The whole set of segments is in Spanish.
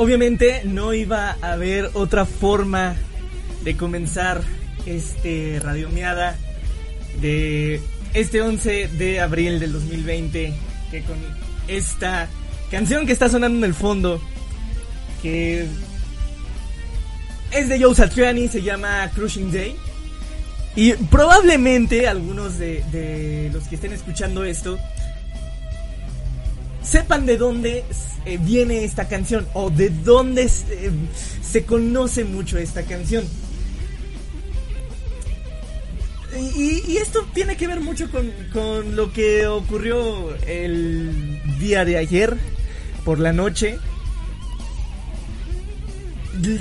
Obviamente no iba a haber otra forma de comenzar este radiomeada de este 11 de abril del 2020 que con esta canción que está sonando en el fondo que es de Joe Satriani, se llama Crushing Day. Y probablemente algunos de, de los que estén escuchando esto sepan de dónde eh, viene esta canción o de dónde se, se conoce mucho esta canción. Y, y esto tiene que ver mucho con, con lo que ocurrió el día de ayer por la noche.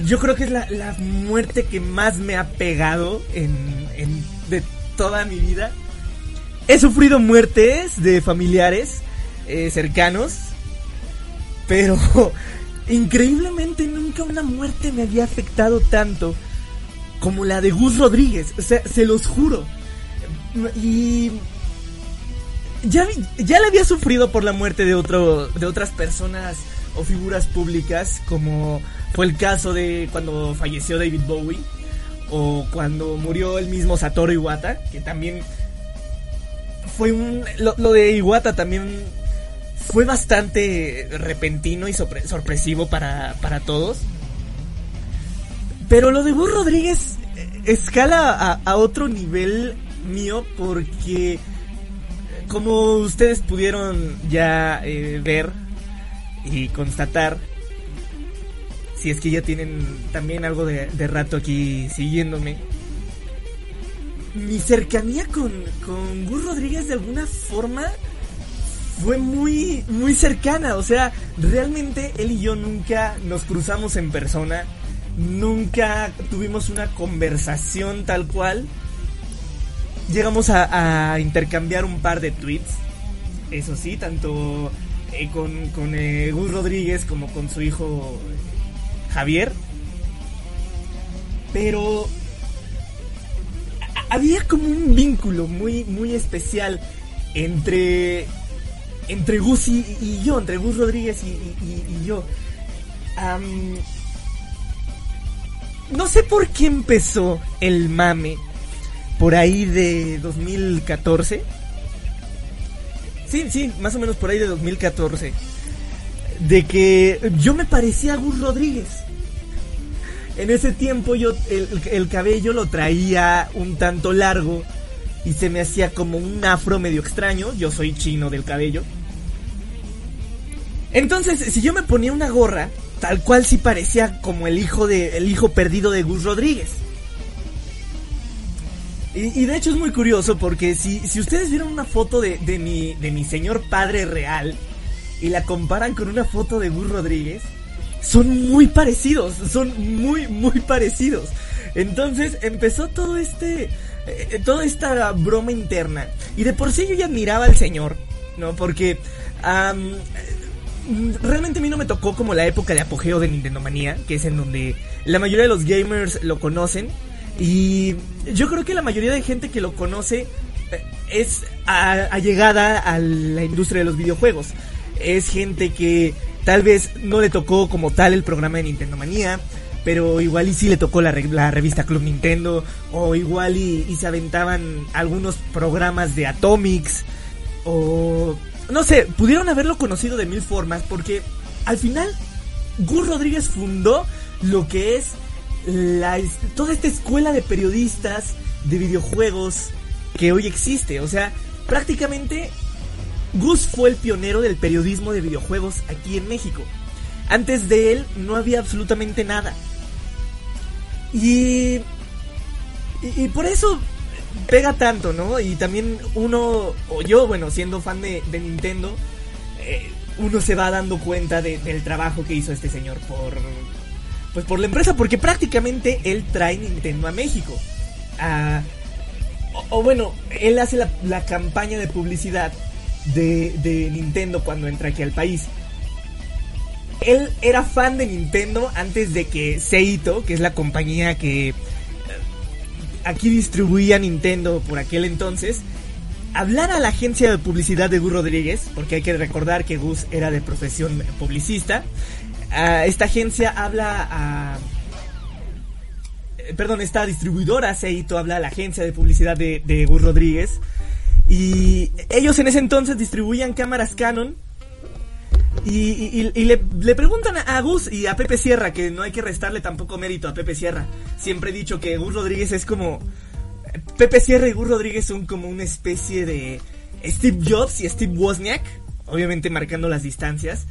Yo creo que es la, la muerte que más me ha pegado en, en- de toda mi vida. He sufrido muertes de familiares eh, cercanos, pero increíblemente nunca una muerte me había afectado tanto como la de Gus Rodríguez. O sea, se los juro. Y ya, ya le había sufrido por la muerte de, otro, de otras personas o figuras públicas, como fue el caso de cuando falleció David Bowie, o cuando murió el mismo Satoru Iwata, que también fue un... Lo de Iwata también fue bastante repentino y sorpre- sorpresivo para, para todos. Pero lo de Gus Rodríguez eh, escala a, otro nivel mío porque como ustedes pudieron ya eh, ver y constatar, si es que ya tienen también algo de, de rato aquí siguiéndome, mi cercanía con, con Gus Rodríguez de alguna forma fue muy, muy cercana. O sea, realmente él y yo nunca nos cruzamos en persona. Nunca tuvimos una conversación tal cual. Llegamos a, intercambiar un par de tweets. Eso sí, tanto eh, con, con eh, Gus Rodríguez como con su hijo eh, Javier. Pero había como un vínculo muy, muy especial entre entre Gus y, yo, entre Gus Rodríguez y, y- y- yo. No sé por qué empezó el mame por ahí de 2014. Sí, sí, más o menos por ahí de 2014. De que yo me parecía a Gus Rodríguez. En ese tiempo yo el cabello lo traía un tanto largo y se me hacía como un afro medio extraño. Yo soy chino del cabello. Entonces, si yo me ponía una gorra, tal cual sí parecía como el hijo de el hijo perdido de Gus Rodríguez. Y, de hecho es muy curioso porque si, si ustedes vieron una foto de, de mi, de mi señor padre real y la comparan con una foto de Gus Rodríguez, son muy parecidos, son muy, muy parecidos. Entonces empezó todo este, eh, toda esta broma interna. Y de por sí yo ya admiraba al señor, ¿no? Porque realmente a mí no me tocó como la época de apogeo de Nintendo Manía, que es en donde la mayoría de los gamers lo conocen. Y yo creo que la mayoría de gente que lo conoce eh, es allegada a la industria de los videojuegos. Es gente que tal vez no le tocó como tal el programa de Nintendo Manía, pero igual y sí le tocó la, re- la revista Club Nintendo, o igual y se aventaban algunos programas de Atomics, o no sé, pudieron haberlo conocido de mil formas, porque al final Gus Rodríguez fundó lo que es la, toda esta escuela de periodistas de videojuegos que hoy existe. O sea, prácticamente Gus fue el pionero del periodismo de videojuegos aquí en México. Antes de él no había absolutamente nada. Y, y, y por eso pega tanto, ¿no? Y también uno, o yo, bueno, siendo fan de, Nintendo, eh, uno se va dando cuenta de- del trabajo que hizo este señor por, pues por la empresa, porque prácticamente él trae Nintendo a México. Ah, o, bueno, él hace la, la campaña de publicidad de, de Nintendo cuando entra aquí al país. Él era fan de Nintendo antes de que Seito, que es la compañía que aquí distribuía Nintendo por aquel entonces, hablara a la agencia de publicidad de Gus Rodríguez, porque hay que recordar que Gus era de profesión publicista. Esta agencia habla a... eh, Perdón, esta distribuidora Seito habla a la agencia de publicidad de Gus Rodríguez. Y ellos en ese entonces distribuían cámaras Canon y, le, preguntan a Gus y a Pepe Sierra, que no hay que restarle tampoco mérito a Pepe Sierra. Siempre he dicho que Gus Rodríguez es como... Pepe Sierra y Gus Rodríguez son como una especie de Steve Jobs y Steve Wozniak, obviamente marcando las distancias.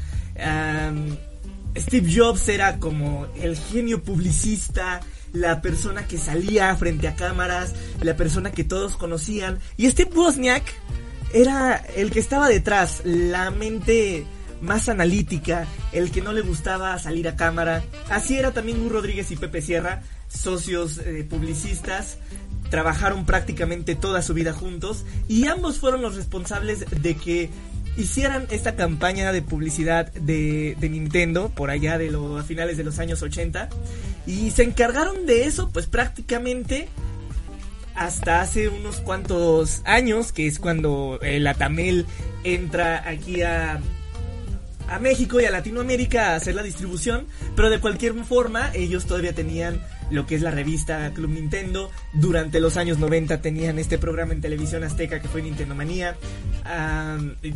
Steve Jobs era como el genio publicista, la persona que salía frente a cámaras, la persona que todos conocían. Y Steve Wozniak era el que estaba detrás, la mente más analítica, el que no le gustaba salir a cámara. Así era también Gus Rodríguez y Pepe Sierra, socios eh, publicistas. Trabajaron prácticamente toda su vida juntos y ambos fueron los responsables de que hicieran esta campaña de publicidad de, Nintendo por allá de los a finales de los años 80 y se encargaron de eso pues prácticamente hasta hace unos cuantos años que es cuando el Atamel entra aquí a a México y a Latinoamérica a hacer la distribución, pero de cualquier forma ellos todavía tenían lo que es la revista Club Nintendo, durante los años 90 tenían este programa en televisión azteca que fue Nintendo Manía,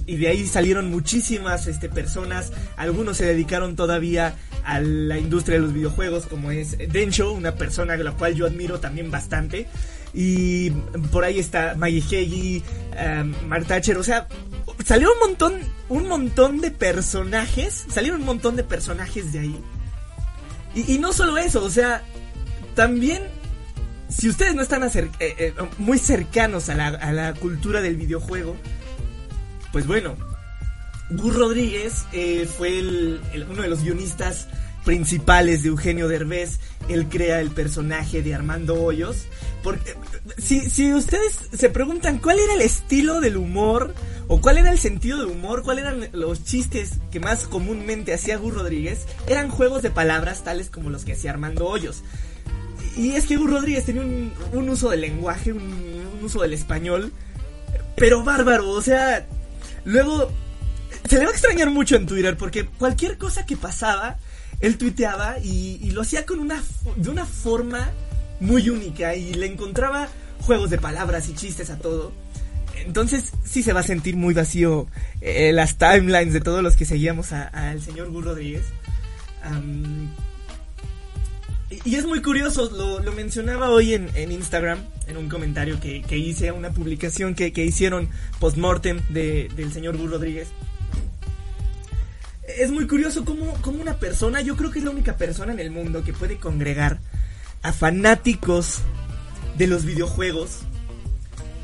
y de ahí salieron muchísimas este, personas, algunos se dedicaron todavía a la industria de los videojuegos como es Densho, una persona a la cual yo admiro también bastante, y por ahí está Maggie Heggie, um, Mark Thatcher, o sea, salieron un montón, un montón de personajes, salieron un montón de personajes de ahí. Y, no solo eso, o sea, también, si ustedes no están eh, eh, muy cercanos a la, a la cultura del videojuego, pues bueno, Gus Rodríguez eh, fue el- uno de los guionistas principales de Eugenio Derbez. Él crea el personaje de Armando Hoyos. Porque si, si ustedes se preguntan cuál era el estilo del humor o cuál era el sentido de humor, cuáles eran los chistes que más comúnmente hacía Gus Rodríguez, eran juegos de palabras tales como los que hacía Armando Hoyos. Y es que Gus Rodríguez tenía un, un uso del lenguaje, un, uso del español, pero bárbaro, o sea, luego se le va a extrañar mucho en Twitter porque cualquier cosa que pasaba, él tuiteaba y, y lo hacía con una, de una forma muy única y le encontraba juegos de palabras y chistes a todo. Entonces sí se va a sentir muy vacío eh, las timelines de todos los que seguíamos al señor Gus Rodríguez. Y- y es muy curioso, lo, lo mencionaba hoy en, en Instagram, en un comentario que, que hice a una publicación que, que hicieron post-mortem de- del señor Gus Rodríguez. Es muy curioso cómo, cómo una persona, yo creo que es la única persona en el mundo que puede congregar a fanáticos de los videojuegos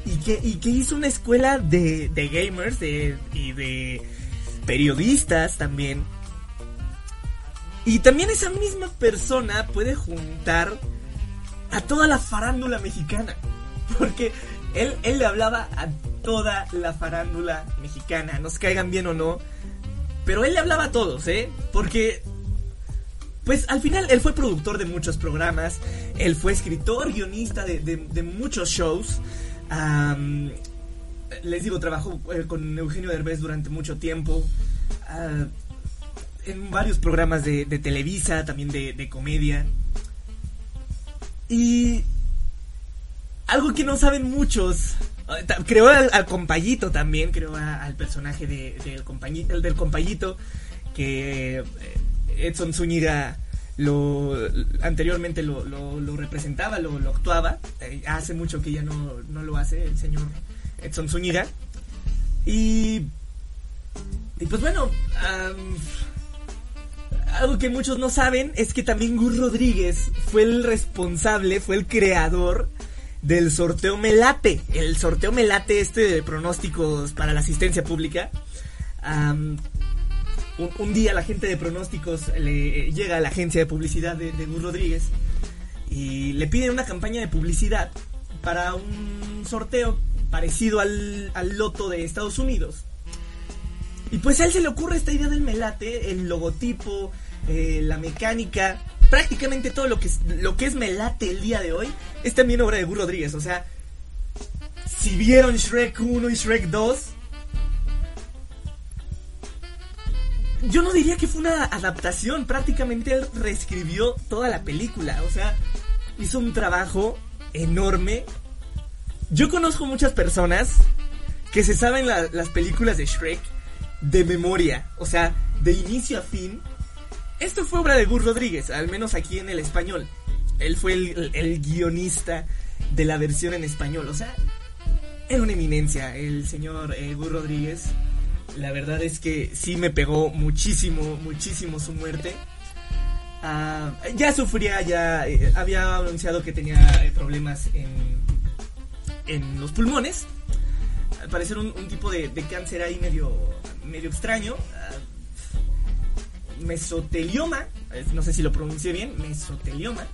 y que, y que hizo una escuela de, de gamers de, y de periodistas también. Y también esa misma persona puede juntar a toda la farándula mexicana. Porque él, él le hablaba a toda la farándula mexicana, nos caigan bien o no. Pero él le hablaba a todos, ¿eh? Porque pues al final él fue productor de muchos programas, él fue escritor, guionista de, muchos shows. Les digo, trabajó eh, con Eugenio Derbez durante mucho tiempo. ah, en varios programas de, Televisa, también de, comedia. Y algo que no saben muchos. ta- Creó al, al también, creó a- al personaje de- del, compañito, que eh, Edson Zúñiga lo anteriormente lo, representaba, lo, actuaba. Eh, hace mucho que ya no, no lo hace el señor Edson Zúñiga. Y, y pues bueno, Algo que muchos no saben es que también Gus Rodríguez fue el responsable, fue el creador del sorteo Melate. El sorteo Melate este de pronósticos para la asistencia pública. Un, día la gente de pronósticos le llega a la agencia de publicidad de, de Gus Rodríguez y le piden una campaña de publicidad para un sorteo parecido al, al loto de Estados Unidos. Y pues a él se le ocurre esta idea del melate, el logotipo, eh, la mecánica, prácticamente todo lo que, es, lo que es melate el día de hoy es también obra de Gus Rodríguez. O sea, si vieron Shrek 1 y Shrek 2, yo no diría que fue una adaptación, prácticamente reescribió toda la película. O sea, hizo un trabajo enorme. Yo conozco muchas personas que se saben la- las películas de Shrek de memoria, o sea, de inicio a fin. Esto fue obra de Gus Rodríguez, al menos aquí en el español. Él fue el guionista de la versión en español, o sea, era una eminencia el señor eh, Gus Rodríguez. La verdad es que sí me pegó muchísimo, muchísimo su muerte. Ah, ya sufría, ya eh, había anunciado que tenía eh, problemas en, en los pulmones. Al parecer un, tipo de, cáncer ahí medio, medio extraño. ah, mesotelioma, eh, no sé si lo pronuncié bien, mesotelioma.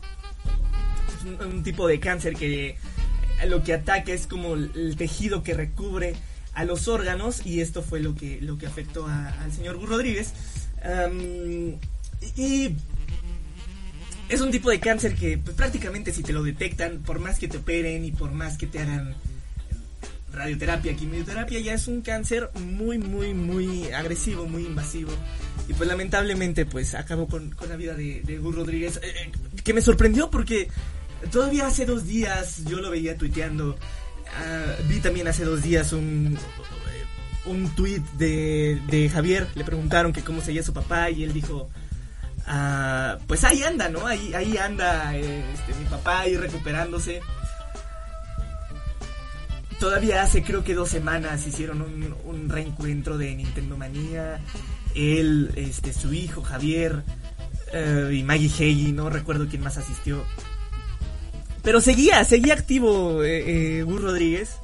Es un, tipo de cáncer que lo que ataca es como el tejido que recubre a los órganos y esto fue lo que, lo que afectó al señor Gus Rodríguez. Y- es un tipo de cáncer que pues, prácticamente si te lo detectan, por más que te operen y por más que te hagan radioterapia, quimioterapia, ya es un cáncer muy, muy, muy agresivo, muy invasivo. Y pues lamentablemente pues acabó con, con la vida de, de Gus Rodríguez, eh, eh, que me sorprendió porque todavía hace dos días yo lo veía tuiteando. Ah, vi también hace dos días un, un tweet de, de Javier, le preguntaron que cómo seguía su papá y él dijo... Ah, pues ahí anda, ¿no? Ahí, ahí anda este, mi papá ahí recuperándose. Todavía hace creo que dos semanas hicieron un, un reencuentro de Nintendo Manía. Él, este, su hijo Javier eh, y Maggie Heggie, no recuerdo quién más asistió. Pero seguía, seguía activo eh, eh, Gus Rodríguez.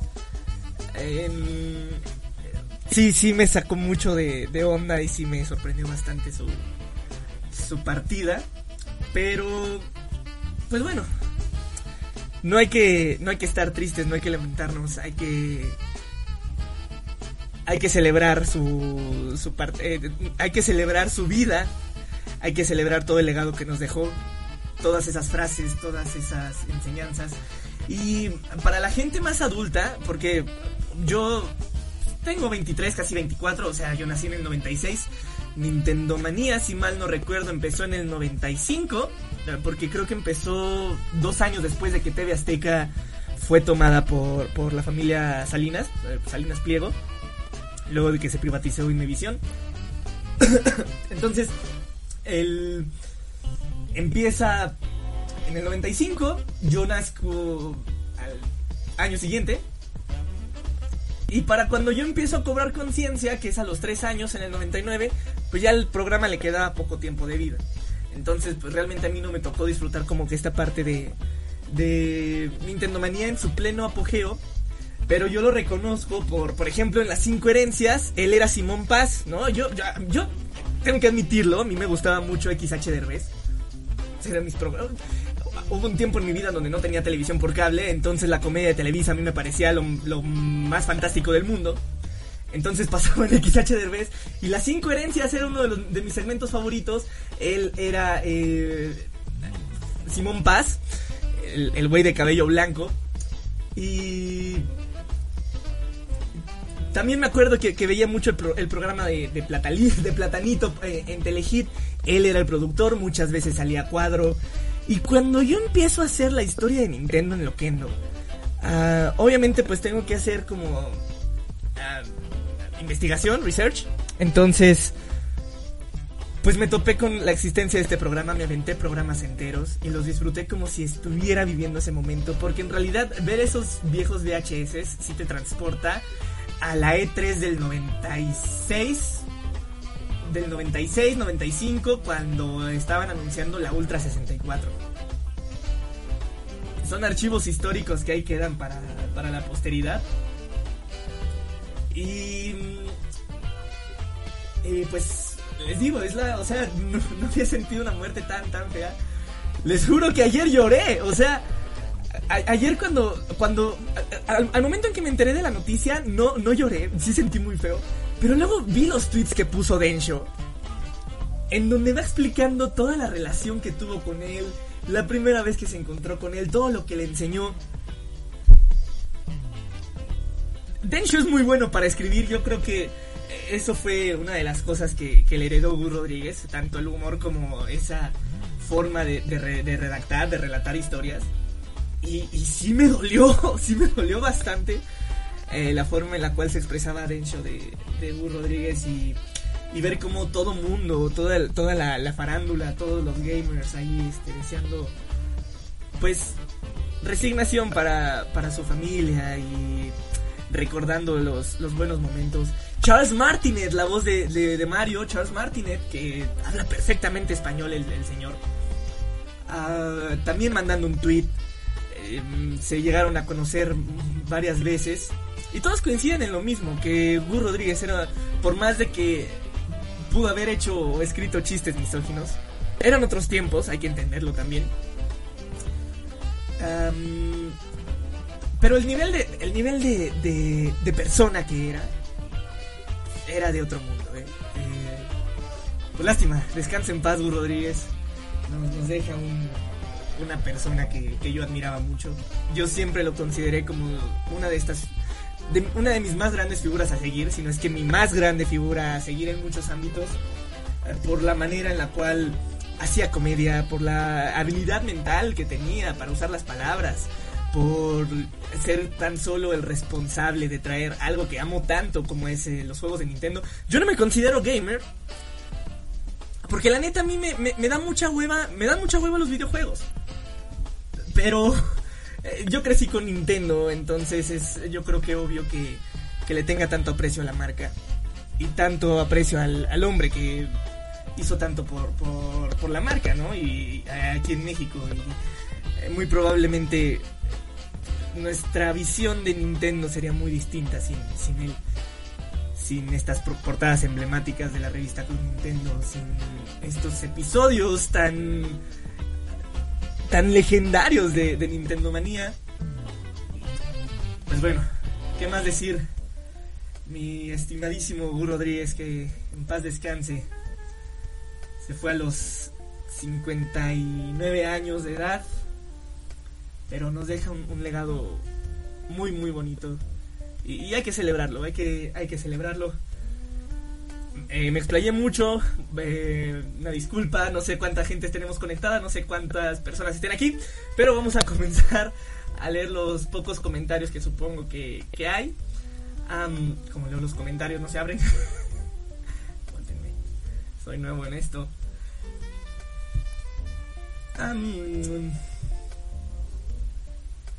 Sí, sí me sacó mucho de, de onda y sí me sorprendió bastante su, su partida. Pero, pues bueno, no hay que no hay que estar tristes, no hay que lamentarnos, hay que hay que celebrar su su parte, eh, hay que celebrar su vida, hay que celebrar todo el legado que nos dejó, todas esas frases, todas esas enseñanzas y para la gente más adulta, porque yo tengo 23, casi 24, o sea, yo nací en el 96. Nintendo Manía, si mal no recuerdo, empezó en el 95, eh, porque creo que empezó dos años después de que TV Azteca fue tomada por, por la familia Salinas, eh, Salinas Pliego, luego de que se privatizó Inmevisión. Entonces, el empieza en el 95, yo nazco al año siguiente, y para cuando yo empiezo a cobrar conciencia, que es a los 3 años en el 99, pues ya el programa le quedaba poco tiempo de vida. Entonces, pues realmente a mí no me tocó disfrutar como que esta parte de, de Nintendo Manía en su pleno apogeo. Pero yo lo reconozco por, por ejemplo, en las cinco herencias, él era Simón Paz, ¿no? Yo, yo, yo tengo que admitirlo, a mí me gustaba mucho XH Derbez. Mis programas. Hubo un tiempo en mi vida donde no tenía televisión por cable, entonces la comedia de Televisa a mí me parecía lo, lo más fantástico del mundo. Entonces pasaba en XH Derbez y las cinco herencias era uno de, mis segmentos favoritos. Él era eh, Simón Paz, el güey de cabello blanco. Y también me acuerdo que, veía mucho el, pro- el programa de Platanito eh, en Telehit. Él era el productor, muchas veces salía a cuadro. Y cuando yo empiezo a hacer la historia de Nintendo en Loquendo, ah, obviamente pues tengo que hacer como ah, investigación, research. Entonces, pues me topé con la existencia de este programa, me aventé programas enteros y los disfruté como si estuviera viviendo ese momento, porque en realidad ver esos viejos VHS sí te transporta a la E3 del 96, del 96, 95, cuando estaban anunciando la Ultra 64. Son archivos históricos que ahí quedan para, para la posteridad. Y, y pues les digo, es la, o sea, no, no había sentido una muerte tan, tan fea. Les juro que ayer lloré, o sea, ayer cuando, cuando, al, momento en que me enteré de la noticia, no, no lloré, sí sentí muy feo. Pero luego vi los tweets que puso Densho, en donde va explicando toda la relación que tuvo con él, la primera vez que se encontró con él, todo lo que le enseñó. Densho es muy bueno para escribir, yo creo que eso fue una de las cosas que, que le heredó Gus Rodríguez, tanto el humor como esa forma de redactar, de relatar historias. Y, y sí me dolió, sí me dolió bastante eh, la forma en la cual se expresaba Densho de, de Gus Rodríguez y, ver cómo todo mundo, toda, toda la, la farándula, todos los gamers ahí este, deseando, pues, resignación para, para su familia y recordando los, los buenos momentos. Charles Martinet, la voz de, de- Mario, Charles Martinet, que habla perfectamente español el, el señor. Ah, también mandando un tweet. Eh, se llegaron a conocer varias veces. Y todos coinciden en lo mismo, que Gus Rodríguez era, por más de que pudo haber hecho o escrito chistes misóginos, eran otros tiempos, hay que entenderlo también. Am, pero el nivel de, el nivel de, de, de persona que era, era de otro mundo. ¿eh? Eh, pues lástima, descansa en paz, Gus Rodríguez. Nos deja un- una persona que, que yo admiraba mucho. Yo siempre lo consideré como una de estas, de, una de mis más grandes figuras a seguir, si no es que mi más grande figura a seguir en muchos ámbitos, eh, por la manera en la cual hacía comedia, por la habilidad mental que tenía para usar las palabras, por ser tan solo el responsable de traer algo que amo tanto como es eh, los juegos de Nintendo. Yo no me considero gamer, porque la neta a mí me, me- me da mucha hueva, me dan mucha hueva los videojuegos. Pero eh, yo crecí con Nintendo, entonces es yo creo que obvio que, que le tenga tanto aprecio a la marca. Y tanto aprecio al, al hombre que hizo tanto por, por, por la marca, ¿no? Y eh, aquí en México. Y, eh, muy probablemente nuestra visión de Nintendo sería muy distinta sin, sin él. Sin estas portadas emblemáticas de la revista Club Nintendo, sin estos episodios tan tan legendarios de, Nintendo Manía. Pues bueno, ¿qué más decir? Mi estimadísimo Gus Rodríguez, que en paz descanse, se fue a los 59 años de edad, pero nos deja un, un legado muy, muy bonito. Y, y hay que celebrarlo, hay que, hay que celebrarlo. Eh, me explayé mucho, eh, una disculpa, no sé cuánta gente tenemos conectada, no sé cuántas personas estén aquí, pero vamos a comenzar a leer los pocos comentarios que supongo que, que hay. Como leo los comentarios no se abren. Soy nuevo en esto.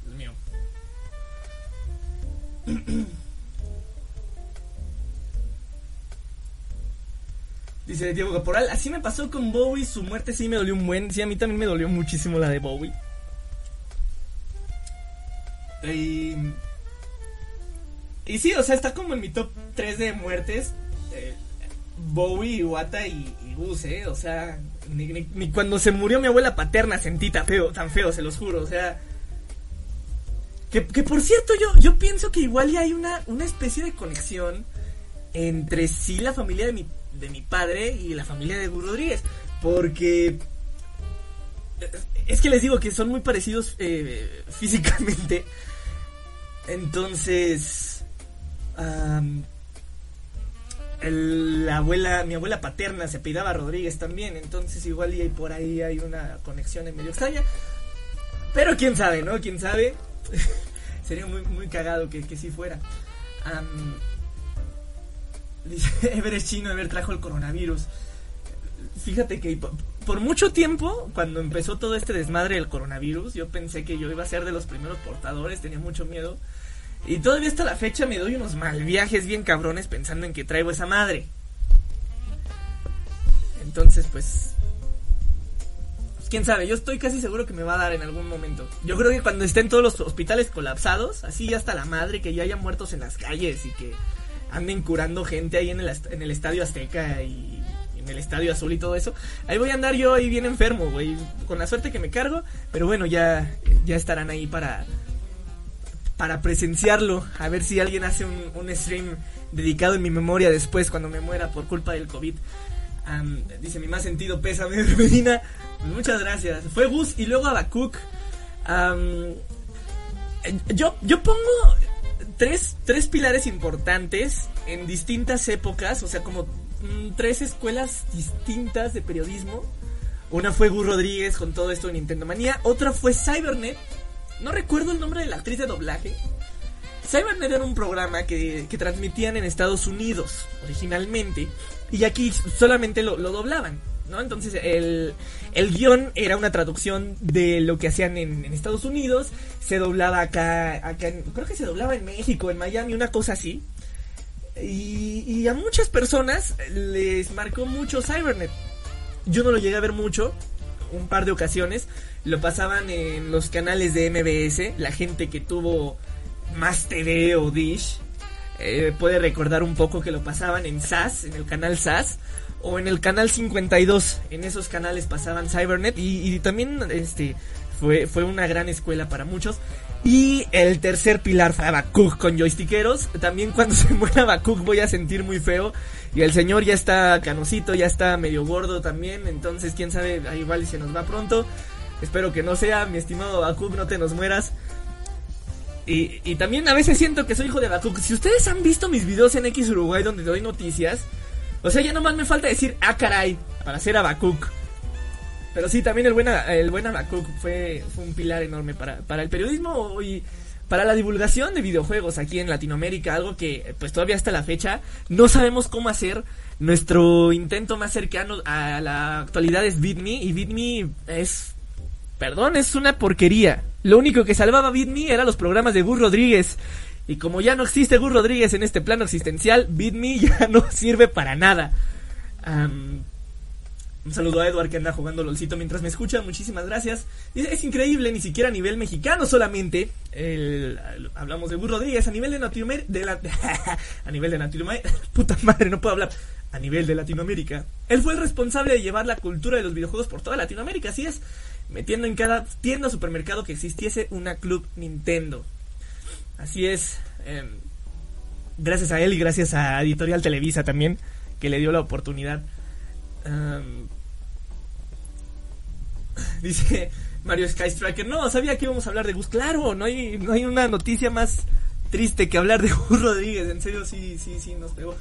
Dios mío. Dice Diego Caporal, así me pasó con Bowie, su muerte sí me dolió un buen, sí a mí también me dolió muchísimo la de Bowie. Y, y sí, o sea, está como en mi top 3 de muertes. eh, Bowie, Iwata y, y Gus, ¿eh? O sea, ni, cuando se murió mi abuela paterna sentí tan feo, tan feo, se los juro, o sea... Que, que por cierto, yo, yo pienso que igual ya hay una, una especie de conexión entre sí la familia de mi, de mi padre y la familia de Gus Rodríguez. Porque es que les digo que son muy parecidos eh, físicamente. Entonces, el- la abuela, mi abuela paterna se apellidaba Rodríguez también. Entonces igual y por ahí hay una conexión en medio extraña. Pero quién sabe, ¿no? Quién sabe. Sería muy, muy cagado que, que sí fuera. Dice Everest Chino, Ever trajo el coronavirus. Fíjate que po- por mucho tiempo, cuando empezó todo este desmadre del coronavirus, yo pensé que yo iba a ser de los primeros portadores, tenía mucho miedo. Y todavía hasta la fecha me doy unos mal viajes bien cabrones pensando en que traigo esa madre. Entonces, pues, pues, quién sabe, yo estoy casi seguro que me va a dar en algún momento. Yo creo que cuando estén todos los hospitales colapsados, así ya hasta la madre, que ya haya muertos en las calles y que anden curando gente ahí en el, en el estadio Azteca y en el estadio azul y todo eso. Ahí voy a andar yo ahí bien enfermo, güey, con la suerte que me cargo, pero bueno, ya, ya estarán ahí para, para presenciarlo, a ver si alguien hace un, stream dedicado en mi memoria después cuando me muera por culpa del COVID. Dice mi más sentido pésame Medina. Pues muchas gracias. Fue Gus y luego Abacuc. Eh, yo, yo pongo tres, tres pilares importantes en distintas épocas, o sea, como mm, tres escuelas distintas de periodismo. Una fue Gus Rodríguez con todo esto de Nintendo Manía, otra fue Cybernet. No recuerdo el nombre de la actriz de doblaje. Cybernet era un programa que, que transmitían en Estados Unidos originalmente y aquí solamente lo, lo doblaban, ¿no? Entonces el, el guion era una traducción de lo que hacían en, Estados Unidos, se doblaba acá, en- creo que se doblaba en México, en Miami, una cosa así. Y, y a muchas personas les marcó mucho Cybernet. Yo no lo llegué a ver mucho, un par de ocasiones. Lo pasaban en los canales de MBS, la gente que tuvo más TV o Dish. eh, puede recordar un poco que lo pasaban en SAS, en el canal SAS, o en el canal 52. En esos canales pasaban Cybernet y, también este fue, fue una gran escuela para muchos. Y el tercer pilar fue Abacuc con joystickeros. También cuando se muera Abacuc voy a sentir muy feo. Y el señor ya está canosito, ya está medio gordo también. Entonces, quién sabe, igual se nos va pronto. Espero que no sea, mi estimado Abacuc, no te nos mueras. Y, y también a veces siento que soy hijo de Abacuc. Si ustedes han visto mis videos en X Uruguay donde doy noticias, o sea, ya nomás me falta decir, ah, caray, para ser Abacuc. Pero sí, también el buen, el buen Abacuc fue, fue un pilar enorme para, para el periodismo y para la divulgación de videojuegos aquí en Latinoamérica. Algo que, pues todavía hasta la fecha, no sabemos cómo hacer. Nuestro intento más cercano a la actualidad es BitMe y BitMe es Perdón, es una porquería. Lo único que salvaba BitMe eran los programas de Gus Rodríguez. Y como ya no existe Gus Rodríguez en este plano existencial, BitMe ya no sirve para nada. Un saludo a Edward que anda jugando LOLcito mientras me escucha. Muchísimas gracias. Es increíble, ni siquiera a nivel mexicano solamente. El- hablamos de Gus Rodríguez a nivel de Latinoamérica. A nivel de Latinoamérica. Puta madre, no puedo hablar. A nivel de Latinoamérica. Él fue el responsable de llevar la cultura de los videojuegos por toda Latinoamérica, así es. Metiendo en cada tienda o supermercado que existiese una Club Nintendo. Así es. em, gracias a él y gracias a Editorial Televisa también, que le dio la oportunidad. Dice Mario Skystriker, no, sabía que íbamos a hablar de Gus. Claro, no hay, no hay una noticia más triste que hablar de Gus Rodríguez. En serio, sí, sí, sí, nos pegó.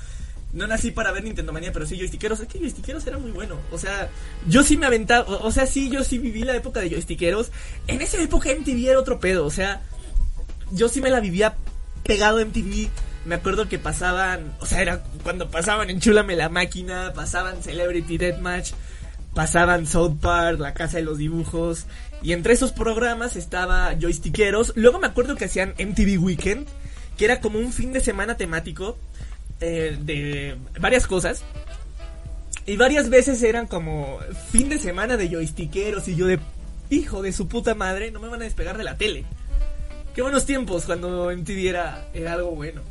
No nací para ver Nintendo Manía, pero sí joystickeros. Es que joystickeros era muy bueno. O sea, yo sí me aventaba. O, o sea, sí, yo sí viví la época de joystickeros. En esa época MTV era otro pedo. O sea, yo sí me la vivía pegado a MTV. Me acuerdo que pasaban. O sea, era cuando pasaban en Chulame la máquina. Pasaban Celebrity Deathmatch. Pasaban South Park, La Casa de los Dibujos. Y entre esos programas estaba joystickeros. Luego me acuerdo que hacían MTV Weekend. Que era como un fin de semana temático eh, de varias cosas. Y varias veces eran como fin de semana de joystickeros y yo de hijo de su puta madre, no me van a despegar de la tele. Qué buenos tiempos cuando MTV era, era algo bueno.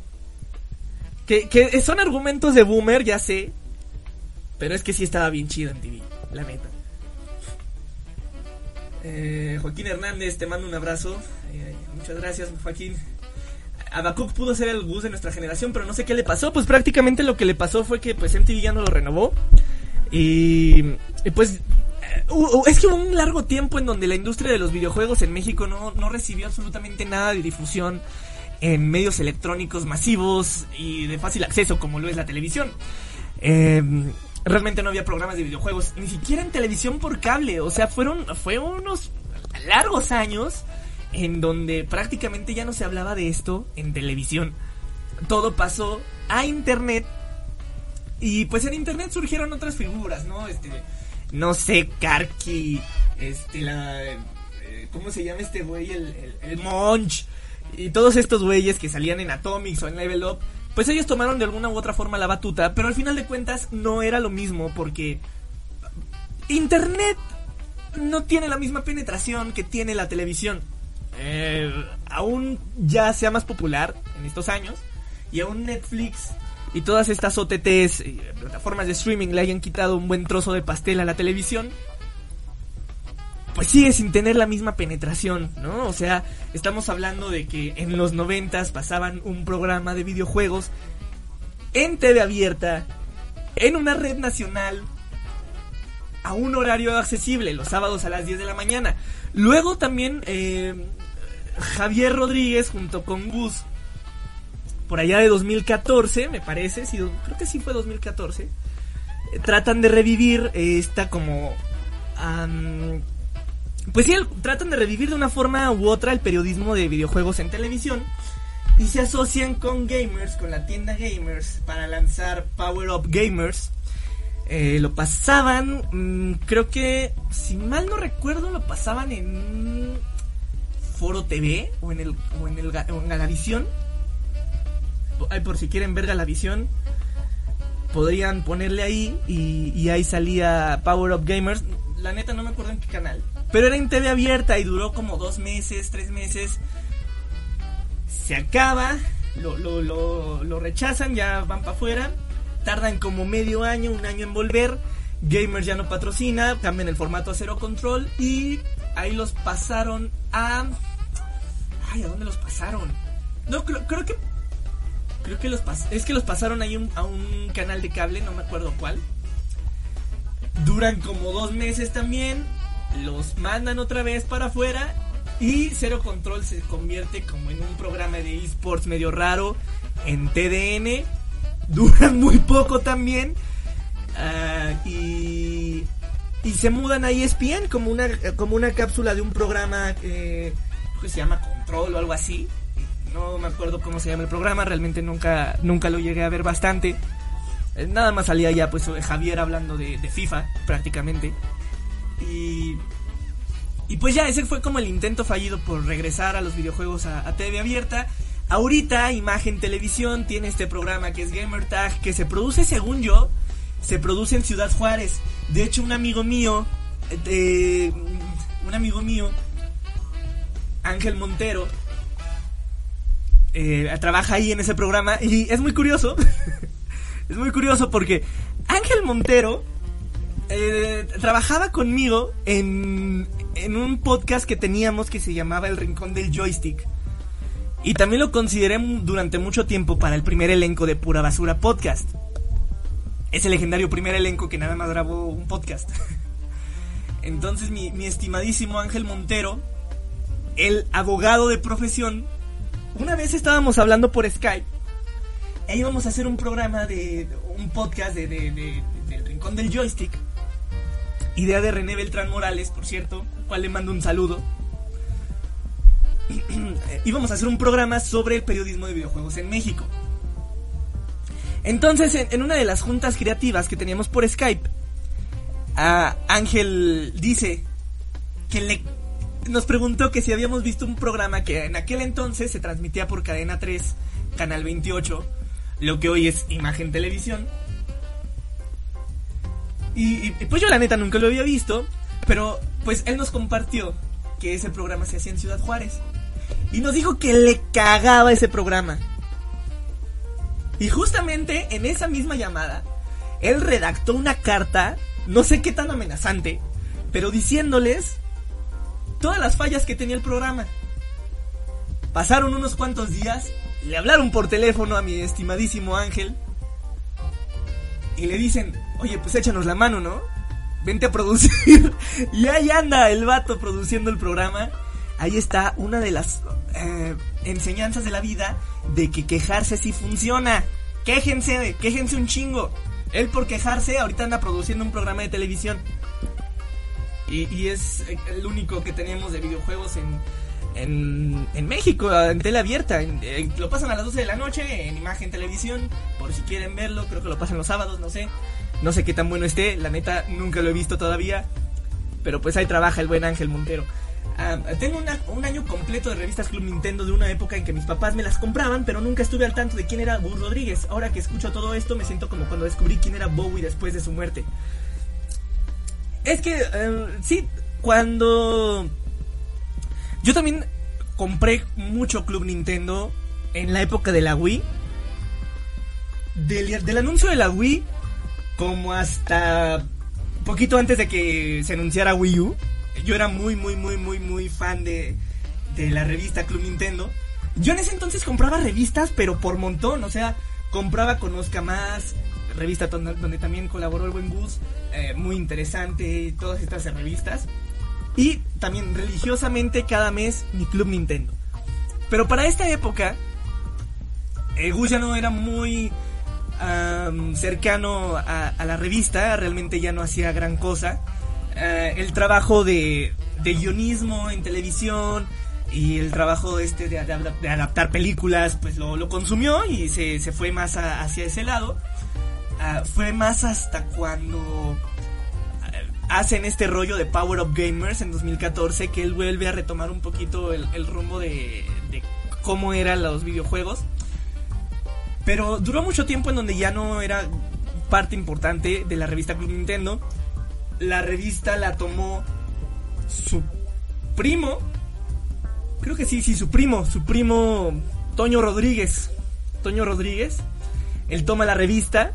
Que, que son argumentos de boomer, ya sé. Pero es que sí estaba bien chido MTV, la neta. Eh, Joaquín Hernández, te mando un abrazo. Eh, muchas gracias, Joaquín. Abacuc pudo ser el Gus de nuestra generación, pero no sé qué le pasó. Pues prácticamente lo que le pasó fue que pues MTV ya no lo renovó. Y, y, pues es que hubo un largo tiempo en donde la industria de los videojuegos en México no, no recibió absolutamente nada de difusión en medios electrónicos masivos y de fácil acceso como lo es la televisión. Eh, realmente no había programas de videojuegos, ni siquiera en televisión por cable. O sea, fueron, fue unos largos años en donde prácticamente ya no se hablaba de esto en televisión. Todo pasó a internet. Y pues en internet surgieron otras figuras, ¿no? Este, no sé, Karki, este, la, eh, ¿cómo se llama este güey? El, el, el Monch. Y todos estos güeyes que salían en Atomics o en Level Up. Pues ellos tomaron de alguna u otra forma la batuta, pero al final de cuentas no era lo mismo porque Internet no tiene la misma penetración que tiene la televisión. Eh, aún ya sea más popular en estos años y aún Netflix y todas estas OTTs plataformas de streaming le hayan quitado un buen trozo de pastel a la televisión, pues sigue sin tener la misma penetración, ¿no? O sea, estamos hablando de que en los noventas pasaban un programa de videojuegos en TV abierta, en una red nacional, a un horario accesible, los sábados a las 10 de la mañana. Luego también eh, Javier Rodríguez junto con Gus, por allá de 2014, me parece, creo que sí fue 2014, eh, tratan de revivir esta como... pues sí, tratan de revivir de una forma u otra el periodismo de videojuegos en televisión y se asocian con Gamers, con la tienda Gamers, para lanzar Power Up Gamers. Eh, lo pasaban, mm, creo que, si mal no recuerdo, lo pasaban en Foro TV o en el o en el o en. Ay, por si quieren ver Galavisión, podrían ponerle ahí y, ahí salía Power Up Gamers. La neta no me acuerdo en qué canal. Pero era en TV abierta y duró como dos meses, tres meses. Se acaba, lo, lo, lo, lo rechazan, ya van para afuera. Tardan como medio año, un año en volver. Gamers ya no patrocina, cambian el formato a cero control y ahí los pasaron a... Ay, ¿a dónde los pasaron? No, creo, creo que... Creo que los pas es que los pasaron ahí un- a un canal de cable, no me acuerdo cuál. Duran como dos meses también. Los mandan otra vez para afuera. Y Cero Control se convierte como en un programa de esports medio raro en TDN. Duran muy poco también. Ah, y, y se mudan a ESPN como una, como una cápsula de un programa eh, que se llama Control o algo así. No me acuerdo cómo se llama el programa, realmente nunca, nunca lo llegué a ver bastante. Eh, Nada más salía ya pues Javier hablando de, FIFA prácticamente. Y, y pues ya ese fue como el intento fallido por regresar a los videojuegos a, TV abierta. Ahorita Imagen Televisión tiene este programa que es Gamer Tag que se produce según yo, se produce en Ciudad Juárez. De hecho un amigo mío, eh, un amigo mío, Ángel Montero, eh, trabaja ahí en ese programa y es muy curioso. es muy curioso porque Ángel Montero eh, trabajaba conmigo en, en un podcast que teníamos que se llamaba El Rincón del Joystick. Y también lo consideré durante mucho tiempo para el primer elenco de Pura Basura Podcast. Ese legendario primer elenco que nada más grabó un podcast. Entonces mi, mi estimadísimo Ángel Montero, el abogado de profesión, una vez estábamos hablando por Skype e íbamos a hacer un programa de un podcast de, de- de- del rincón del joystick. Idea de René Beltrán Morales por cierto al cual le mando un saludo. Íbamos a hacer un programa sobre el periodismo de videojuegos en México. Entonces en, una de las juntas creativas que teníamos por Skype Ángel dice que le nos preguntó que si habíamos visto un programa que en aquel entonces se transmitía por Cadena 3, Canal 28, lo que hoy es Imagen Televisión. Y, pues yo la neta nunca lo había visto, pero pues él nos compartió que ese programa se hacía en Ciudad Juárez. Y nos dijo que le cagaba ese programa. Y justamente en esa misma llamada, él redactó una carta, no sé qué tan amenazante, pero diciéndoles todas las fallas que tenía el programa. Pasaron unos cuantos días, le hablaron por teléfono a mi estimadísimo Ángel y le dicen, oye, pues échanos la mano, ¿no? Vente a producir. y ahí anda el vato produciendo el programa. Ahí está una de las eh, enseñanzas de la vida de que quejarse sí funciona. Quéjense, quéjense un chingo. Él por quejarse ahorita anda produciendo un programa de televisión. Y, y es el único que tenemos de videojuegos en, en, en México, en tele abierta. En- lo pasan a las 12 de la noche en imagen televisión, por si quieren verlo. Creo que lo pasan los sábados, no sé. No sé qué tan bueno esté, la neta nunca lo he visto todavía. Pero pues ahí trabaja el buen Ángel Montero. Ah, tengo un año completo de revistas Club Nintendo de una época en que mis papás me las compraban, pero nunca estuve al tanto de quién era Buzz Rodríguez. Ahora que escucho todo esto, me siento como cuando descubrí quién era Bowie después de su muerte. Es que, eh, sí, cuando... Yo también compré mucho Club Nintendo en la época de la Wii. Del, del anuncio de la Wii, como hasta poquito antes de que se anunciara Wii U, yo era muy, muy, muy, muy, muy fan de, de la revista Club Nintendo. Yo en ese entonces compraba revistas, pero por montón, o sea, compraba Conozca Más, revista donde, donde también colaboró el buen Gus, eh, muy interesante, todas estas revistas. Y también religiosamente cada mes mi Club Nintendo. Pero para esta época, eh, Gus ya no era muy am, cercano a, a la revista, realmente ya no hacía gran cosa. Eh, el trabajo de, de guionismo en televisión y el trabajo este de, de- de adaptar películas, pues lo, lo consumió y se, se fue más a- hacia ese lado. Ah, fue más hasta cuando eh, hacen este rollo de Power Up Gamers en 2014 que él vuelve a retomar un poquito el, el rumbo de, de cómo eran los videojuegos. Pero duró mucho tiempo en donde ya no era parte importante de la revista Club Nintendo. La revista la tomó su primo. Creo que sí, sí, su primo, su primo Toño Rodríguez. Toño Rodríguez. Él toma la revista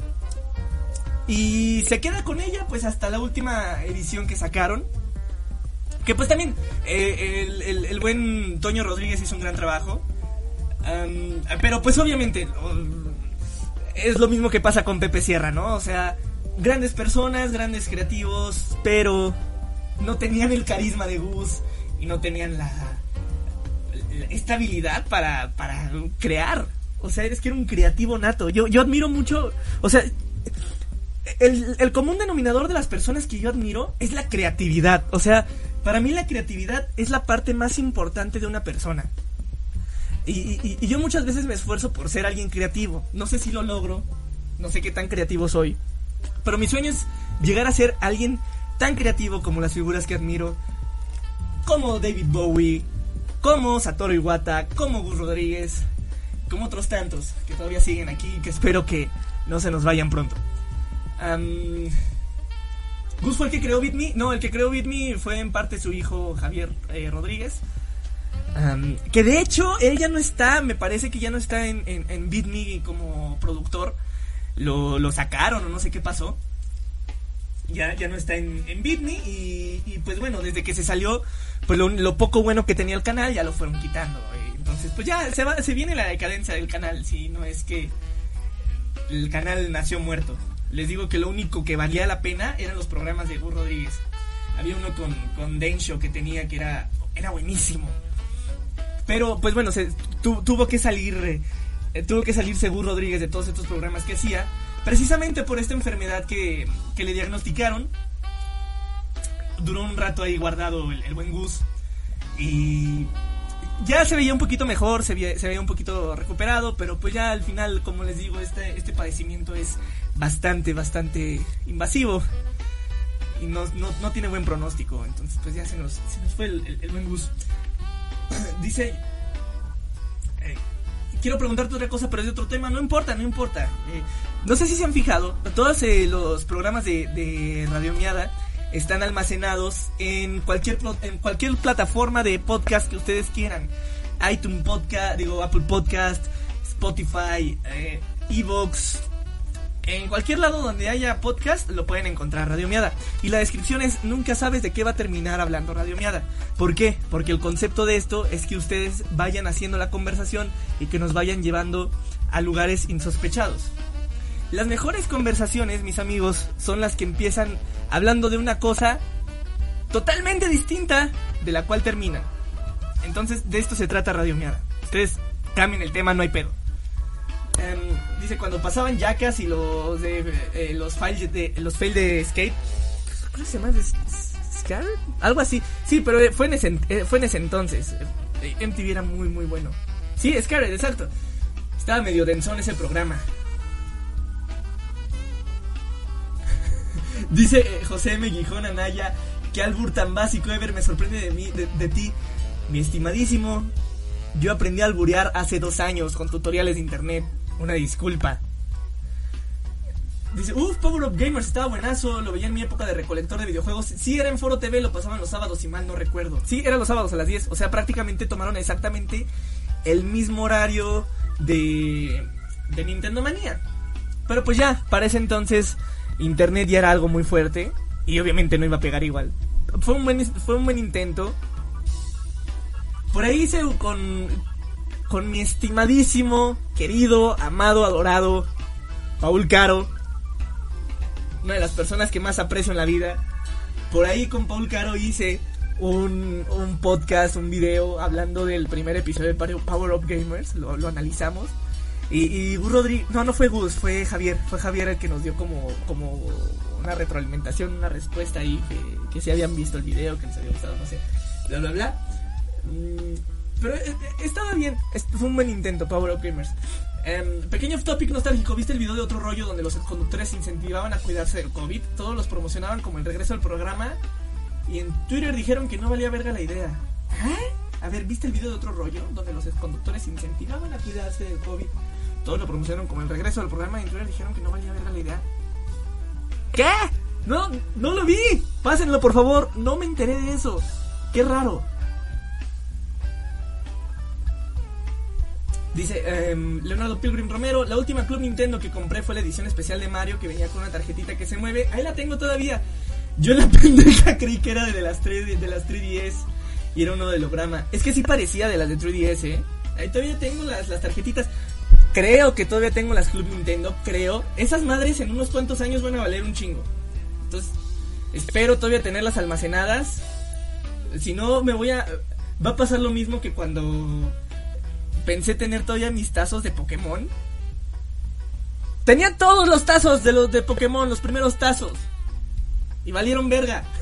y se queda con ella pues hasta la última edición que sacaron. Que pues también eh, el, el- buen Toño Rodríguez hizo un gran trabajo. Pero pues obviamente um, es lo mismo que pasa con Pepe Sierra, ¿no? O sea, grandes personas, grandes creativos, pero no tenían el carisma de Gus y no tenían la, la- esta habilidad para, para crear. O sea, eres que era un creativo nato. Yo, yo admiro mucho, o sea, el, común denominador de las personas que yo admiro es la creatividad. O sea, para mí la creatividad es la parte más importante de una persona. Y yo muchas veces me esfuerzo por ser alguien creativo. No sé si lo logro, no sé qué tan creativo soy. Pero mi sueño es llegar a ser alguien tan creativo como las figuras que admiro. Como David Bowie, como Satoru Iwata, como Gus Rodríguez, como otros tantos que todavía siguen aquí y que espero que no se nos vayan pronto. ¿Gus fue el que creó BitMe? No, el que creó BitMe fue en parte su hijo Javier eh, Rodríguez. Que de hecho él ya no está, me parece que ya no está en, en, BitMe como productor. Lo, sacaron o no sé qué pasó. Ya, ya no está en, en BitMe y, pues bueno, desde que se salió, pues lo, lo poco bueno que tenía el canal ya lo fueron quitando. eh. Entonces pues ya se, va, se viene la decadencia del canal, si no es que el canal nació muerto. Les digo que lo único que valía la pena eran los programas de Gus Rodríguez. Había uno con, con Densho que tenía que era, era buenísimo. Pero pues bueno, se, tu- tuvo que salir eh, tuvo que salirse Gus Rodríguez de todos estos programas que hacía, precisamente por esta enfermedad que, que le diagnosticaron. Duró un rato ahí guardado el, el buen Gus y ya se veía un poquito mejor, se veía, se veía un poquito recuperado, pero pues ya al final, como les digo, este, este padecimiento es bastante, bastante invasivo y no, no, no tiene buen pronóstico, entonces pues ya se nos, se nos fue el, el- buen Gus. Dice, eh, quiero preguntarte otra cosa, pero es de otro tema, no importa, no importa. Eh, no sé si se han fijado, todos eh, los programas de, de Radio Miada están almacenados en cualquier en cualquier plataforma de podcast que ustedes quieran. iTunes Podcast, digo Apple Podcast, Spotify, eh, Evox, en cualquier lado donde haya podcast lo pueden encontrar Radio Miada. Y la descripción es nunca sabes de qué va a terminar hablando Radio Miada. ¿Por qué? Porque el concepto de esto es que ustedes vayan haciendo la conversación y que nos vayan llevando a lugares insospechados. Las mejores conversaciones, mis amigos, son las que empiezan hablando de una cosa totalmente distinta de la cual terminan. Entonces, de esto se trata Radio Miada. Ustedes cambien el tema, no hay pedo. Em, dice cuando pasaban Jackass y los de eh, los fails de los fail de Skate. ¿Cómo se llama? ¿De S- Scar? Algo así. Sí, pero eh, fue en ese, eh, fue en ese entonces. Eh, MTV era muy muy bueno. Sí, Scar, exacto. Estaba medio densón ese programa. Dice eh, José M. Gijón Anaya, que albur tan básico ever me sorprende de mí, de, de ti, mi estimadísimo. Yo aprendí a alburear hace dos años con tutoriales de internet. Una disculpa. Dice, uff, Power Up Gamers estaba buenazo, lo veía en mi época de recolector de videojuegos. Sí, era en Foro TV, lo pasaban los sábados, si mal no recuerdo. Sí, era los sábados a las 10. O sea, prácticamente tomaron exactamente el mismo horario de, de Nintendo Manía. Pero pues ya, para ese entonces, Internet ya era algo muy fuerte. Y obviamente no iba a pegar igual. Fue un buen, fue un buen intento. Por ahí hice con, con mi estimadísimo, querido, amado, adorado, Paul Caro. Una de las personas que más aprecio en la vida. Por ahí con Paul Caro hice un, un podcast, un video hablando del primer episodio de Power Up Gamers. Lo, lo analizamos. Y, y Rodríguez, no, no fue Gus, fue Javier, fue Javier el que nos dio como, como una retroalimentación, una respuesta ahí, que, que si habían visto el video, que les había gustado, no sé, bla, bla, bla. Mm, pero eh, eh, estaba bien, fue un buen intento, Power Up Gamers. Em, pequeño topic nostálgico, ¿viste el video de otro rollo donde los conductores incentivaban a cuidarse del COVID? Todos los promocionaban como el regreso al programa y en Twitter dijeron que no valía verga la idea. ¿Eh? A ver, ¿viste el video de otro rollo donde los conductores incentivaban a cuidarse del COVID? Todos lo promocionaron como el regreso al programa y en Twitter dijeron que no valía verga la idea. ¿Qué? No, no lo vi. Pásenlo, por favor. No me enteré de eso. Qué raro. Dice em, Leonardo Pilgrim Romero, la última Club Nintendo que compré fue la edición especial de Mario que venía con una tarjetita que se mueve. Ahí la tengo todavía. Yo la pendeja creí que era de las 3 de las 3DS y era uno de holograma. Es que sí parecía de las de 3DS, ¿eh? Ahí todavía tengo las, las tarjetitas. Creo que todavía tengo las Club Nintendo, creo. Esas madres en unos cuantos años van a valer un chingo. Entonces, espero todavía tenerlas almacenadas. Si no, me voy a... Va a pasar lo mismo que cuando pensé tener todavía mis tazos de Pokémon. Tenía todos los tazos de los de Pokémon, los primeros tazos. Y valieron verga.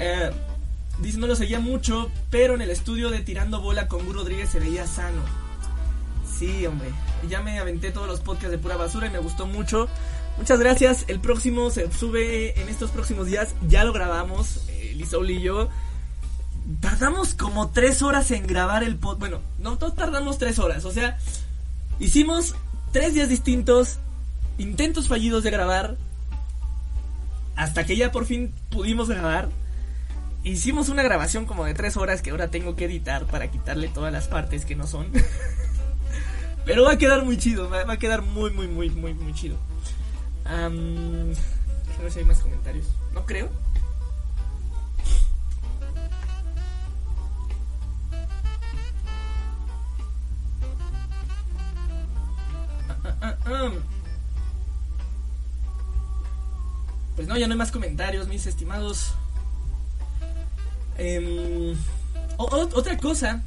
Eh, no lo seguía mucho, pero en el estudio de Tirando Bola con Gu Rodríguez se veía sano. Sí, hombre. Ya me aventé todos los podcasts de pura basura y me gustó mucho. Muchas gracias. El próximo se sube en estos próximos días. Ya lo grabamos, eh, Lizoul y yo. Tardamos como tres horas en grabar el pod. Bueno, no, todos tardamos tres horas. O sea, hicimos tres días distintos, intentos fallidos de grabar, hasta que ya por fin pudimos grabar. Hicimos una grabación como de tres horas que ahora tengo que editar para quitarle todas las partes que no son. Pero va a quedar muy chido, va, a quedar muy, muy, muy, muy, muy chido. Am, a ver si hay más comentarios. No creo. Pues no, ya no hay más comentarios, mis estimados. Em, otra cosa.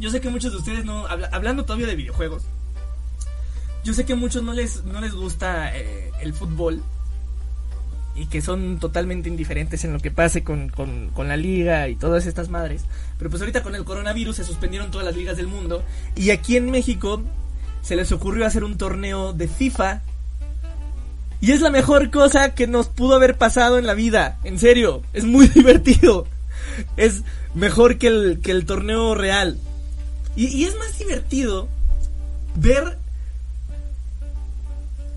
Yo sé que muchos de ustedes no. habla- hablando todavía de videojuegos. Yo sé que muchos no les, no les gusta eh, el fútbol. Y que son totalmente indiferentes en lo que pase con, con, con la liga y todas estas madres. Pero pues ahorita con el coronavirus se suspendieron todas las ligas del mundo. Y aquí en México se les ocurrió hacer un torneo de FIFA. Y es la mejor cosa que nos pudo haber pasado en la vida. En serio, es muy divertido. Es mejor que el, que el torneo real. Y, es más divertido ver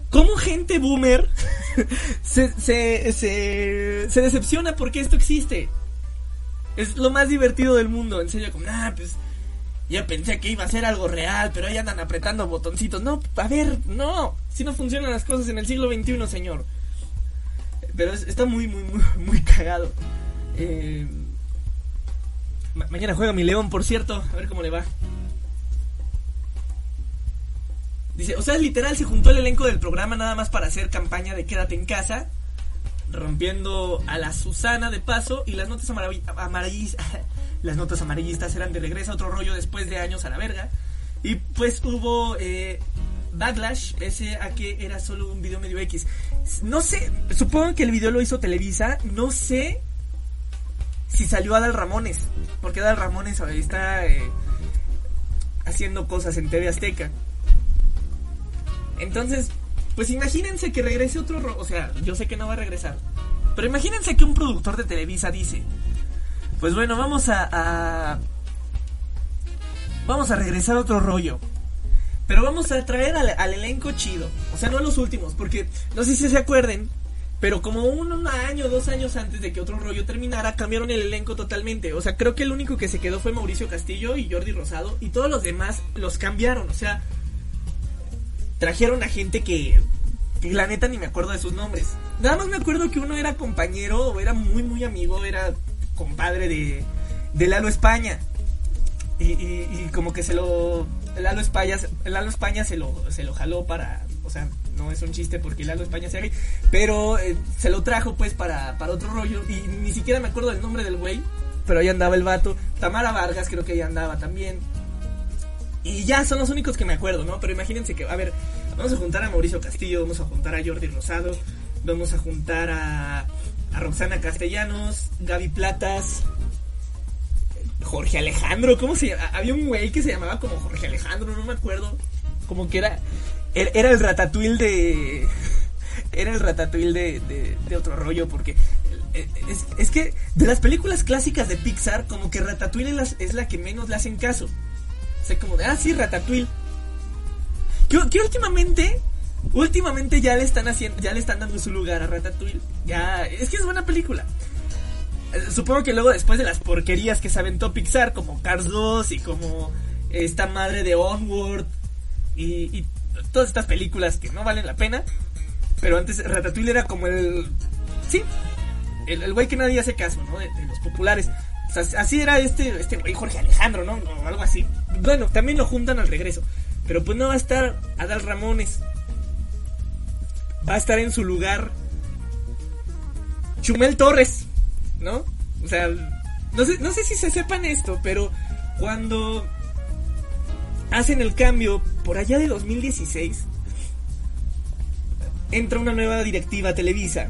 cómo gente boomer se, se, se, se decepciona porque esto existe. Es lo más divertido del mundo. En serio, como, ah, pues ya pensé que iba a ser algo real, pero ahí andan apretando botoncitos. No, a ver, no. Si no funcionan las cosas en el siglo XXI, señor. Pero es- está muy, muy, muy, muy cagado. Eh, ma- mañana juega mi león, por cierto. A ver cómo le va. Dice, o sea, literal se juntó el elenco del programa nada más para hacer campaña de quédate en casa, rompiendo a la Susana de paso y las notas amarillistas, las notas amarillistas eran de regreso a otro rollo después de años a la verga. Y pues hubo eh, Backlash, ese a que era solo un video medio X. No sé, supongo que el video lo hizo Televisa, no sé si salió Adal Ramones, porque Adal Ramones está eh, haciendo cosas en TV Azteca. Entonces, pues imagínense que regrese otro... ro- O sea, yo sé que no va a regresar. Pero imagínense que un productor de Televisa dice... Pues bueno, vamos a... a- vamos a regresar a otro rollo. Pero vamos a traer al, elenco chido. O sea, no los últimos, porque no sé si se acuerden, pero como un, un año, dos años antes de que otro rollo terminara, cambiaron el elenco totalmente. O sea, creo que el único que se quedó fue Mauricio Castillo y Jordi Rosado. Y todos los demás los cambiaron. O sea, trajeron a gente que, que la neta ni me acuerdo de sus nombres. Nada más me acuerdo que uno era compañero o era muy, muy amigo, era compadre de, de Lalo España. Y, y, como que se lo. Lalo España, Lalo España se lo, se lo jaló para. O sea, no es un chiste porque Lalo España se gay. Pero eh, se lo trajo pues para, para otro rollo. Y ni siquiera me acuerdo del nombre del güey. Pero ahí andaba el vato. Tamara Vargas creo que ahí andaba también. Y ya son los únicos que me acuerdo, ¿no? Pero imagínense que, a ver, vamos a juntar a Mauricio Castillo, vamos a juntar a Jordi Rosado, vamos a juntar a, a Roxana Castellanos, Gaby Platas, Jorge Alejandro, ¿cómo se llama? Había un güey que se llamaba como Jorge Alejandro, no me acuerdo. Como que era. Era, el ratatouille de. Era el ratatouille de, de, de otro rollo, porque. Es, es, que de las películas clásicas de Pixar, como que Ratatouille es la, que menos le hacen caso. O sea, como de, ah, sí, Ratatouille. Que, últimamente. Últimamente ya le están haciendo. Ya le están dando su lugar a Ratatouille. Ya. Es que es buena película supongo que luego después de las porquerías que se aventó Pixar, como Cars 2 y como esta madre de Onward y, todas estas películas que no valen la pena, pero antes Ratatouille era como el... Sí, el güey que nadie hace caso, ¿no? De, los populares. Así era este este güey Jorge Alejandro, ¿no? O algo así. Bueno, también lo juntan al regreso. Pero pues no va a estar Adal Ramones. Va a estar en su lugar Chumel Torres. ¿no? O sea, no sé, no sé si se sepan esto, pero cuando hacen el cambio por allá de 2016, entra una nueva directiva Televisa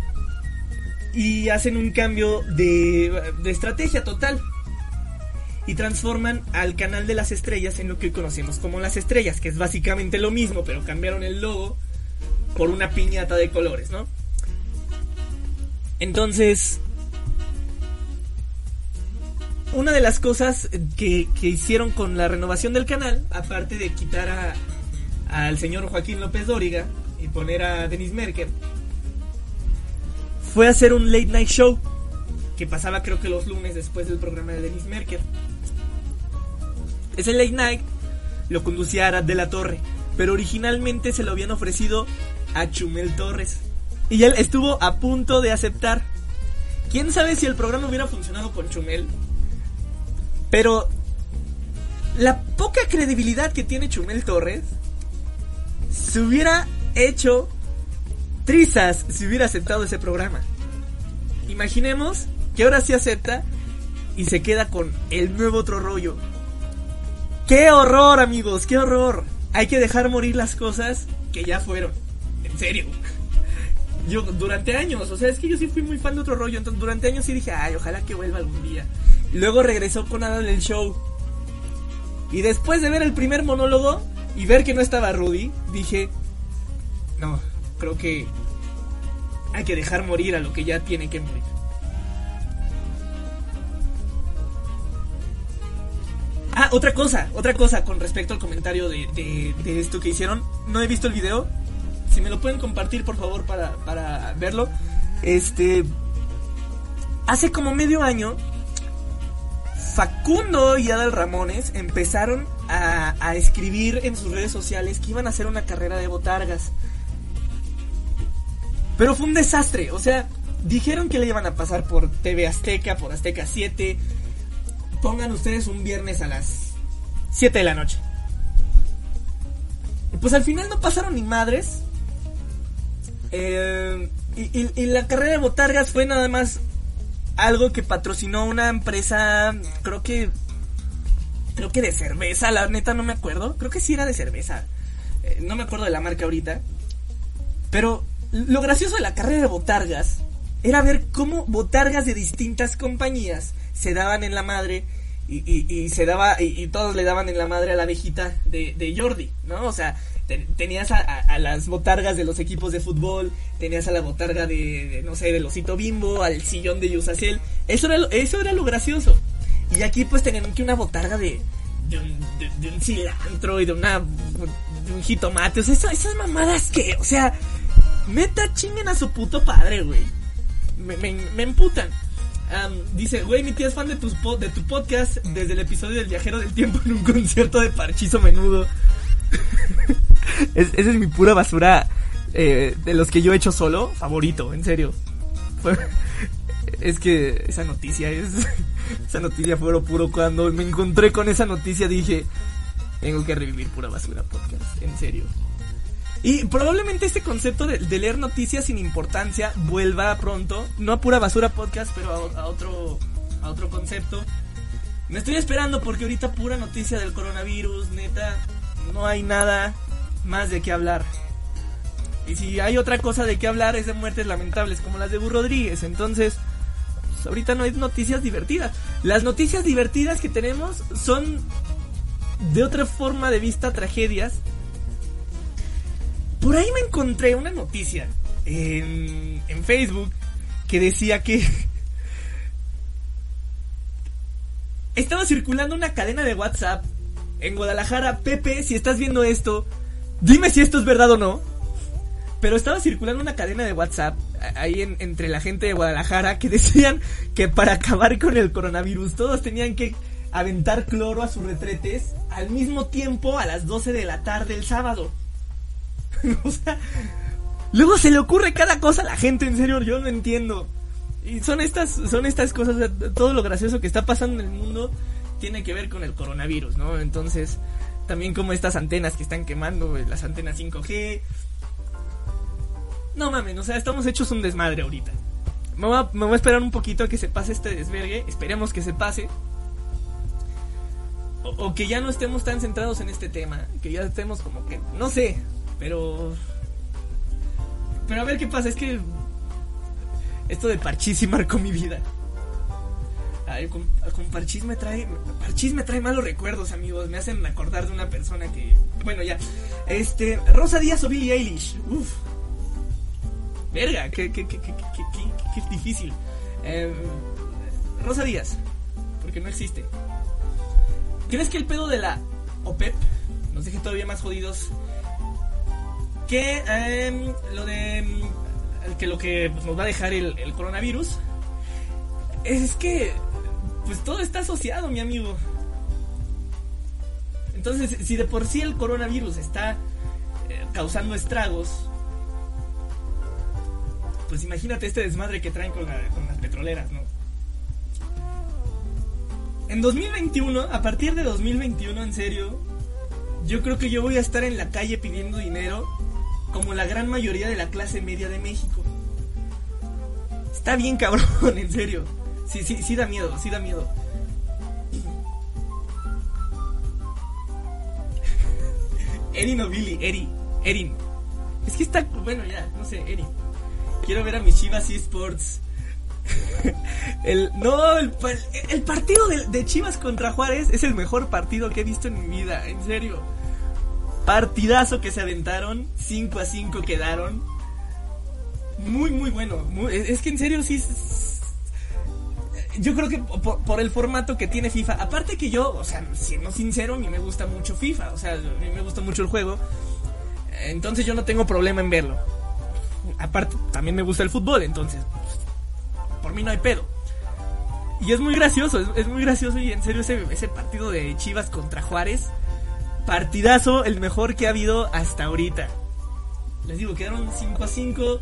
y hacen un cambio de, de estrategia total. Y transforman al canal de las estrellas en lo que hoy conocemos como las estrellas, que es básicamente lo mismo, pero cambiaron el logo por una piñata de colores, ¿no? Entonces, una de las cosas que, que, hicieron con la renovación del canal, aparte de quitar a al señor Joaquín López Dóriga y poner a Denis Merker, fue hacer un late night show que pasaba creo que los lunes después del programa de Denis Merker. Ese late night lo conducía Arad de la Torre, pero originalmente se lo habían ofrecido a Chumel Torres. Y él estuvo a punto de aceptar. ¿Quién sabe si el programa hubiera funcionado con Chumel? Pero la poca credibilidad que tiene Chumel Torres se hubiera hecho trizas si hubiera aceptado ese programa. Imaginemos que ahora sí acepta y se queda con el nuevo otro rollo. ¡Qué horror, amigos! ¡Qué horror! Hay que dejar morir las cosas que ya fueron. En serio. Yo durante años, o sea, es que yo sí fui muy fan de otro rollo, entonces durante años sí dije, ay, ojalá que vuelva algún día. Luego regresó con Adam en el show. Y después de ver el primer monólogo y ver que no estaba Rudy, dije, no, creo que hay que dejar morir a lo que ya tiene que morir. Ah, otra cosa, otra cosa con respecto al comentario de, de, de, esto que hicieron. No he visto el video. Si me lo pueden compartir, por favor, para, para verlo. Este. Hace como medio año Facundo y Adal Ramones empezaron a, escribir en sus redes sociales que iban a hacer una carrera de botargas. Pero fue un desastre, o sea, dijeron que le iban a pasar por TV Azteca, por Azteca 7. Pongan ustedes un viernes a las 7 de la noche. Pues al final no pasaron ni madres. Eh, y la carrera de botargas fue nada más algo que patrocinó una empresa, creo que creo que de cerveza, la neta no me acuerdo, creo que sí era de cerveza. Eh, no me acuerdo de la marca ahorita. Pero lo gracioso de la carrera de botargas era ver cómo botargas de distintas compañías se daban en la madre y, y, y se daba y, y, todos le daban en la madre a la viejita de, de Jordi, ¿no? O sea, tenías a, las botargas de los equipos de fútbol, tenías a la botarga de, no sé, del osito bimbo, al sillón de Yusacel. Eso era, lo, eso era lo gracioso. Y aquí pues tenían que una botarga de, de un, de, un cilantro y de una de un jitomate. O sea, eso- esas mamadas que, o sea, neta chinguen a su puto padre, güey. Me, me, me emputan. Am, dice, güey, mi tía es fan de, tus de tu podcast desde el episodio del viajero del tiempo en un concierto de parchizo menudo. Es- esa es mi pura basura eh, de los que yo he hecho solo, favorito, en serio. Es que esa noticia es. Esa noticia fue oro puro. Cuando me encontré con esa noticia dije: Tengo que revivir pura basura podcast, en serio. Y probablemente este concepto de, de leer noticias sin importancia vuelva pronto. No a pura basura podcast, pero a, a otro, a otro concepto. Me estoy esperando porque ahorita pura noticia del coronavirus, neta. No hay nada más de qué hablar. Y si hay otra cosa de qué hablar es de muertes lamentables como las de Burro Rodríguez. Entonces, pues, ahorita no hay noticias divertidas. Las noticias divertidas que tenemos son de otra forma de vista tragedias. Por ahí me encontré una noticia en, en Facebook que decía que estaba circulando una cadena de WhatsApp en Guadalajara. Pepe, si estás viendo esto, dime si esto es verdad o no. Pero estaba circulando una cadena de WhatsApp ahí en- entre la gente de Guadalajara que decían que para acabar con el coronavirus todos tenían que aventar cloro a sus retretes al mismo tiempo a las 12 de la tarde el sábado. o sea, luego se le ocurre cada cosa a la gente, en serio, yo no entiendo. Y son estas, son estas cosas, todo lo gracioso que está pasando en el mundo tiene que ver con el coronavirus, ¿no? Entonces, también como estas antenas que están quemando, las antenas 5G. No mames, o sea, estamos hechos un desmadre ahorita. Me voy, a, esperar un poquito a que se pase este desvergue, esperemos que se pase. O, que ya no estemos tan centrados en este tema, que ya estemos como que, no sé, pero... Pero a ver qué pasa, es que esto de Parchís sí marcó mi vida. Ay, con, con me trae. Parchís me trae malos recuerdos, amigos. Me hacen acordar de una persona que. Bueno, ya. Este. Rosa Díaz o Billie Eilish. Uf. Verga, qué, qué, qué, qué, difícil. Em, Rosa Díaz. Porque no existe. ¿Crees que el pedo de la OPEP nos deje todavía más jodidos? Que em, lo de. em, que lo que pues, nos va a dejar el coronavirus es que pues todo está asociado, mi amigo. Entonces, si de por sí el coronavirus está eh, causando estragos, pues imagínate este desmadre que traen con, la- con las petroleras, ¿no? En 2021, a partir de 2021, en serio, yo creo que yo voy a estar en la calle pidiendo dinero como la gran mayoría de la clase media de México. Está bien cabrón, en serio. Sí, sí, sí da miedo, sí da miedo. Erin o Billy, Eri, Erin. Es que está, bueno, ya, no sé, Erin. Quiero ver a mis Chivas eSports. el, no, el, el partido de, de Chivas contra Juárez es el mejor partido que he visto en mi vida, en serio. Partidazo que se aventaron, 5 a 5 quedaron. Muy, muy bueno. muy- es, es que en serio sí. Yo creo que por, el formato que tiene FIFA. Aparte que yo, o sea, siendo sincero, a mí me gusta mucho FIFA. O sea, a mí me gusta mucho el juego. Entonces yo no tengo problema en verlo. Aparte, también me gusta el fútbol, entonces. por mí no hay pedo. Y es muy gracioso, es, es muy gracioso y en serio ese, ese partido de Chivas contra Juárez. Partidazo, el mejor que ha habido hasta ahorita. Les digo, quedaron 5 a 5.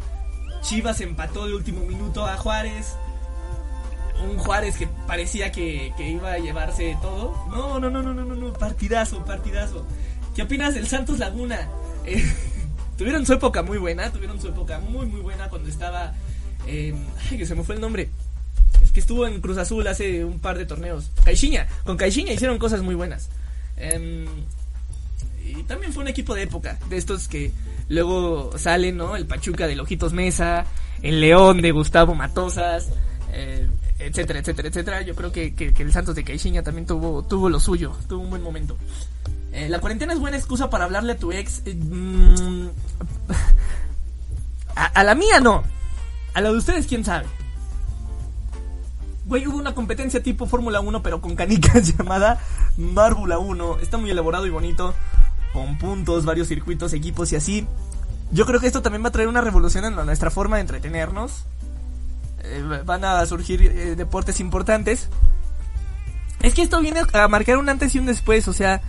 Chivas empató de último minuto a Juárez. Un Juárez que parecía que, que iba a llevarse todo. No, no, no, no, no, no, no. Partidazo, partidazo. ¿Qué opinas del Santos Laguna? Eh, tuvieron su época muy buena, tuvieron su época muy, muy buena cuando estaba. eh, ay, que se me fue el nombre. Es que estuvo en Cruz Azul hace un par de torneos. Caixinha, con Caixinha hicieron cosas muy buenas. Em, y también fue un equipo de época, de estos que luego salen, ¿no? El Pachuca de Lojitos Mesa, el León de Gustavo Matosas, eh, etcétera, etcétera, etcétera. Yo creo que, que- el Santos de Caixinha también tuvo, tuvo lo suyo, tuvo un buen momento. Eh, la cuarentena es buena excusa para hablarle a tu ex. eh, mm, a, a la mía no. A la de ustedes, quién sabe. Güey, hubo una competencia tipo Fórmula 1, pero con canicas llamada Márbula 1. Está muy elaborado y bonito. con puntos, varios circuitos, equipos y así. Yo creo que esto también va a traer una revolución en nuestra forma de entretenernos. Eh, van a surgir eh, deportes importantes. Es que esto viene a marcar un antes y un después, o sea,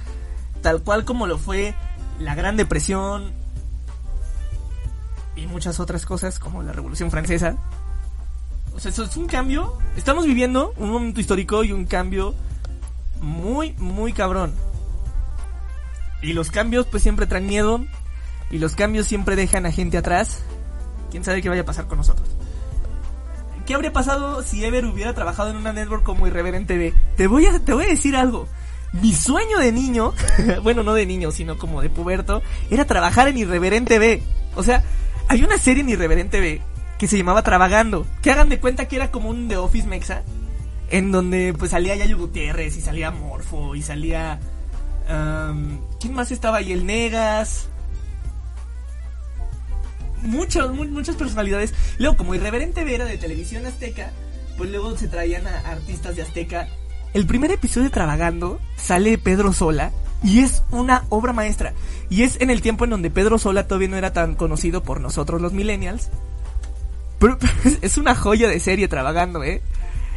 tal cual como lo fue la Gran Depresión y muchas otras cosas como la Revolución Francesa. O sea, eso es un cambio. Estamos viviendo un momento histórico y un cambio muy, muy cabrón. Y los cambios pues siempre traen miedo. Y los cambios siempre dejan a gente atrás. ¿Quién sabe qué vaya a pasar con nosotros? ¿Qué habría pasado si Ever hubiera trabajado en una network como Irreverente B? Te voy a, te voy a decir algo. Mi sueño de niño, bueno, no de niño, sino como de puberto, era trabajar en Irreverente B. O sea, hay una serie en Irreverente B que se llamaba Trabajando. Que hagan de cuenta que era como un The Office Mexa. En donde pues salía Yayo Gutiérrez y salía Morfo y salía... ¿Quién más estaba ahí? El Negas. Muchas, mu muchas personalidades. Luego, como Irreverente B era de televisión azteca, pues luego se traían a artistas de azteca. El primer episodio de Trabajando sale Pedro Sola y es una obra maestra. Y es en el tiempo en donde Pedro Sola todavía no era tan conocido por nosotros los millennials. Pero, es una joya de serie trabajando, ¿eh?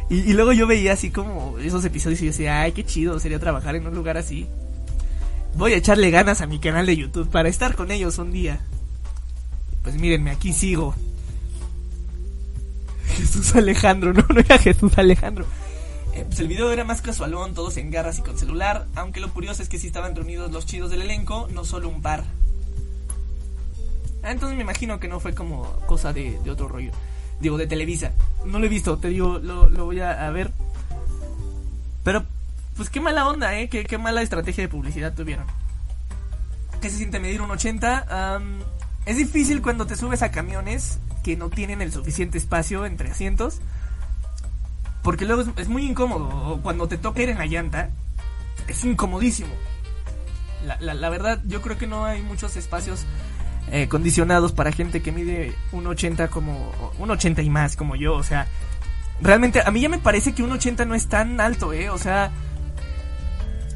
Y, y, luego yo veía así como esos episodios y yo decía, ay, qué chido sería trabajar en un lugar así. Voy a echarle ganas a mi canal de YouTube para estar con ellos un día. Pues mírenme, aquí sigo. Jesús Alejandro, no, no era Jesús Alejandro. Eh, pues el video era más casualón, todos en garras y con celular. Aunque lo curioso es que sí estaban reunidos los chidos del elenco, no solo un par. Ah, entonces me imagino que no fue como cosa de, otro rollo. Digo, de Televisa. No lo he visto, te digo, lo, lo voy a, ver. Pero, pues qué mala onda, ¿eh? Qué, qué, mala estrategia de publicidad tuvieron. ¿Qué se siente medir un 80? Um, es difícil cuando te subes a camiones que no tienen el suficiente espacio entre asientos. Porque luego es, muy incómodo. Cuando te toca ir en la llanta, es incomodísimo. La, la, la verdad, yo creo que no hay muchos espacios eh, condicionados para gente que mide un 80 como un 80 y más como yo, o sea, realmente a mí ya me parece que un 80 no es tan alto, eh, o sea,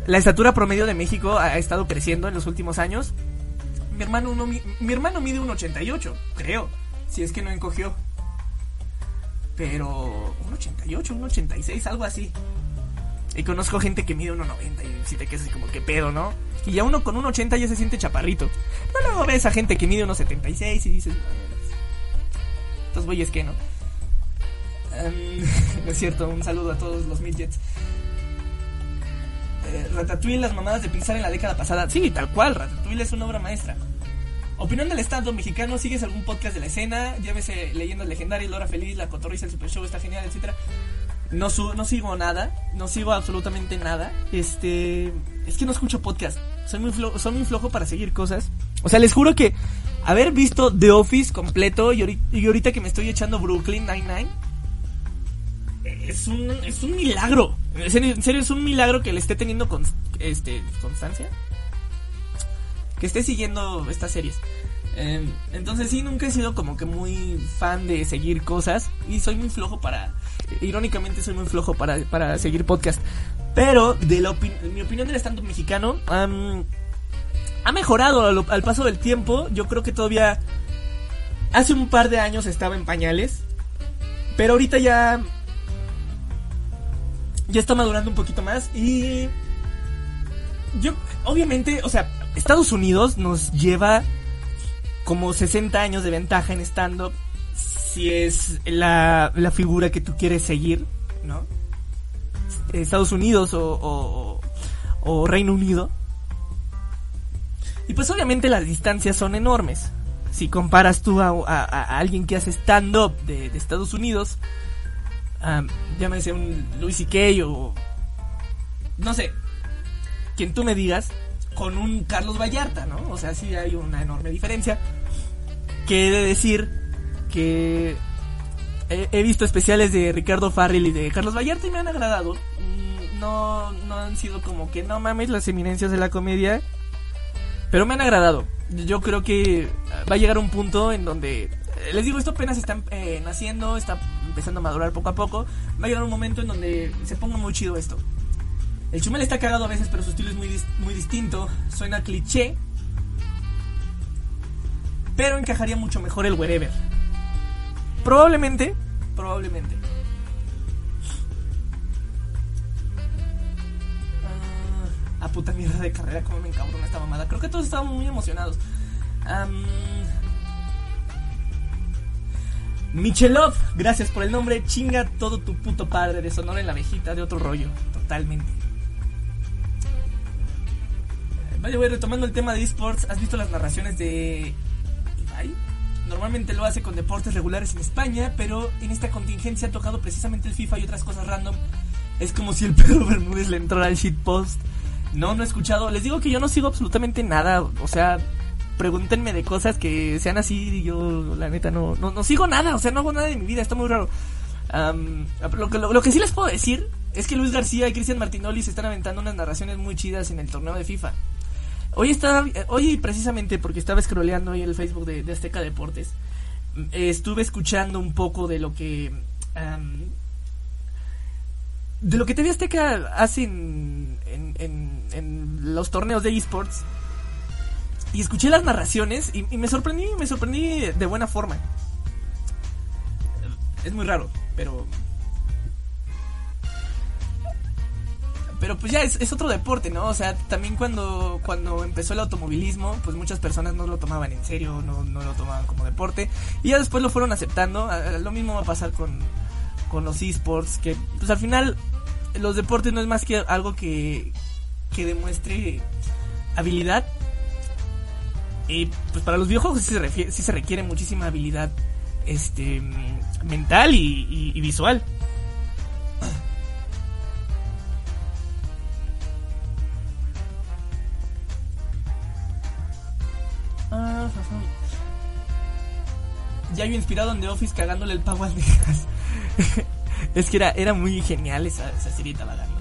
la estatura promedio de México ha estado creciendo en los últimos años. Mi hermano uno, mi, hermano mide un 88, creo, si es que no encogió. Pero un 88, un 86, algo así. Y conozco gente que mide 1.90 y si te quedas como que pedo, ¿no? Y ya uno con 1.80 ya se siente chaparrito. Pero luego ves a gente que mide 1.76 y dices, estos güeyes que no. Um, no es cierto, un saludo a todos los midgets. Eh, Ratatouille, las mamadas de Pixar en la década pasada. Sí, tal cual, Ratatouille es una obra maestra. Opinión del Estado mexicano, ¿sigues algún podcast de la escena? Llámese Leyendas Legendarias, Lora Feliz, La Cotorrisa, El Super Show, está genial, etcétera. No, su no sigo nada, no sigo absolutamente nada. Este, es que no escucho podcast. Soy muy, flojo, soy muy para seguir cosas. O sea, les juro que haber visto The Office completo y ahorita, y ahorita que me estoy echando Brooklyn Nine-Nine, es un, es un milagro. En serio, es un milagro que le esté teniendo con, este, constancia. Que esté siguiendo estas series. Eh, entonces sí, nunca he sido como que muy fan de seguir cosas. Y soy muy flojo para... Irónicamente soy muy flojo para, para seguir podcast. Pero, de la mi opinión del stand-up mexicano, ha mejorado al, paso del tiempo. Yo creo que todavía hace un par de años estaba en pañales. Pero ahorita ya... Ya está madurando un poquito más. Y... Yo, obviamente, o sea, Estados Unidos nos lleva como 60 años de ventaja en stand-up. Si es la, la figura que tú quieres seguir, ¿no? Estados Unidos o, o, o, Reino Unido. Y pues obviamente las distancias son enormes. Si comparas tú a, a, alguien que hace stand-up de, Estados Unidos, um, llámese un Louis C.K. o no sé, quien tú me digas, con un Carlos Vallarta, ¿no? O sea, sí hay una enorme diferencia. Que he de decir que he, visto especiales de Ricardo Farrell y de Carlos Vallarta y me han agradado no, no han sido como que no mames las eminencias de la comedia. Pero me han agradado. Yo creo que va a llegar un punto en donde. Les digo, esto apenas está eh, naciendo, está empezando a madurar poco a poco. Va a llegar un momento en donde se ponga muy chido esto. El Chumel está cagado a veces, pero su estilo es muy, muy distinto. Suena cliché. Pero encajaría mucho mejor el wherever. Probablemente. Probablemente. Ah, a puta mierda de carrera, como me encabrona esta mamada. Creo que todos estábamos muy emocionados. Am, Michelov, gracias por el nombre. Chinga todo tu puto padre de Sonora en la abejita de otro rollo. Totalmente. Eh, Vaya, voy retomando el tema de esports. ¿Has visto las narraciones de Ibai? Normalmente lo hace con deportes regulares en España, pero en esta contingencia ha tocado precisamente el FIFA y otras cosas random. Es como si el Pedro Bermúdez le entrara al shitpost. No, no he escuchado. Les digo que yo no sigo absolutamente nada. O sea, pregúntenme de cosas que sean así y yo, la neta, no, no, no sigo nada. O sea, no hago nada de mi vida. Está muy raro. Lo, que, lo, que sí les puedo decir es que Luis García y Cristian Martinoli se están aventando unas narraciones muy chidas en el torneo de FIFA. Hoy estaba, hoy precisamente porque estaba scrolleando hoy el Facebook de, Azteca Deportes, estuve escuchando un poco de lo que de lo que TV Azteca hace en, en- en los torneos de esports y escuché las narraciones y, me sorprendí, me sorprendí de buena forma. Es muy raro, pero pero pues ya es, es otro deporte, ¿no? O sea, también cuando, cuando empezó el automovilismo, pues muchas personas no lo tomaban en serio, no, no lo tomaban como deporte. Y ya después lo fueron aceptando. Lo mismo va a pasar con, con los esports, que pues al final los deportes no es más que algo que, que demuestre habilidad. Y pues para los videojuegos sí se, refiere- sí se requiere muchísima habilidad este mental y, y- y visual. Ah. Ya yo inspirado en The Office cagándole el pago a Texas. es que era, era muy genial esa, esa serie trabajando.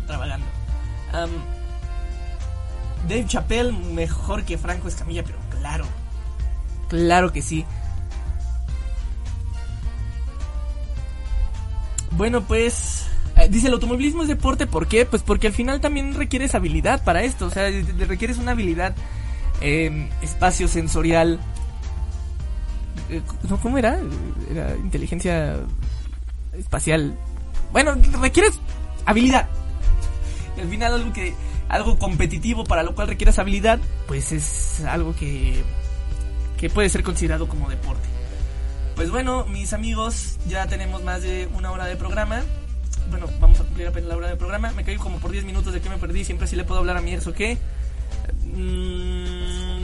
Dave Chappelle mejor que Franco Escamilla, pero claro. Que sí. Bueno, pues eh, dice el automovilismo es deporte, ¿por qué? Pues porque al final también requieres habilidad para esto, o sea, requieres una habilidad eh, espacio sensorial. Eh, ¿Cómo era? Era inteligencia espacial. Bueno, requieres habilidad. Al final algo que algo competitivo para lo cual requieres habilidad, pues es algo que que puede ser considerado como deporte. Pues bueno, mis amigos, ya tenemos más de una hora de programa. Bueno, vamos a cumplir apenas la hora de programa. Me caí como por 10 minutos de que me perdí. Siempre así le puedo hablar a mi Erso que. Mm,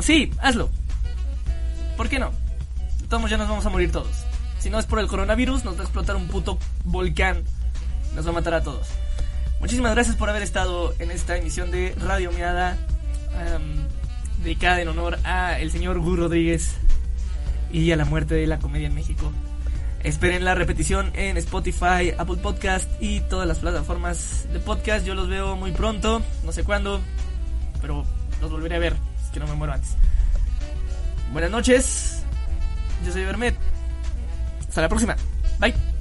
sí, hazlo. ¿Por qué no? Todos ya nos vamos a morir todos. Si no es por el coronavirus, nos va a explotar un puto volcán. Nos va a matar a todos. Muchísimas gracias por haber estado en esta emisión de Radio Miada. Dedicada en honor a el señor Gu Rodríguez y a la muerte de la comedia en México. Esperen la repetición en Spotify, Apple Podcast y todas las plataformas de podcast. Yo los veo muy pronto, no sé cuándo, pero los volveré a ver, es que no me muero antes. Buenas noches, yo soy Bermet. Hasta la próxima. Bye.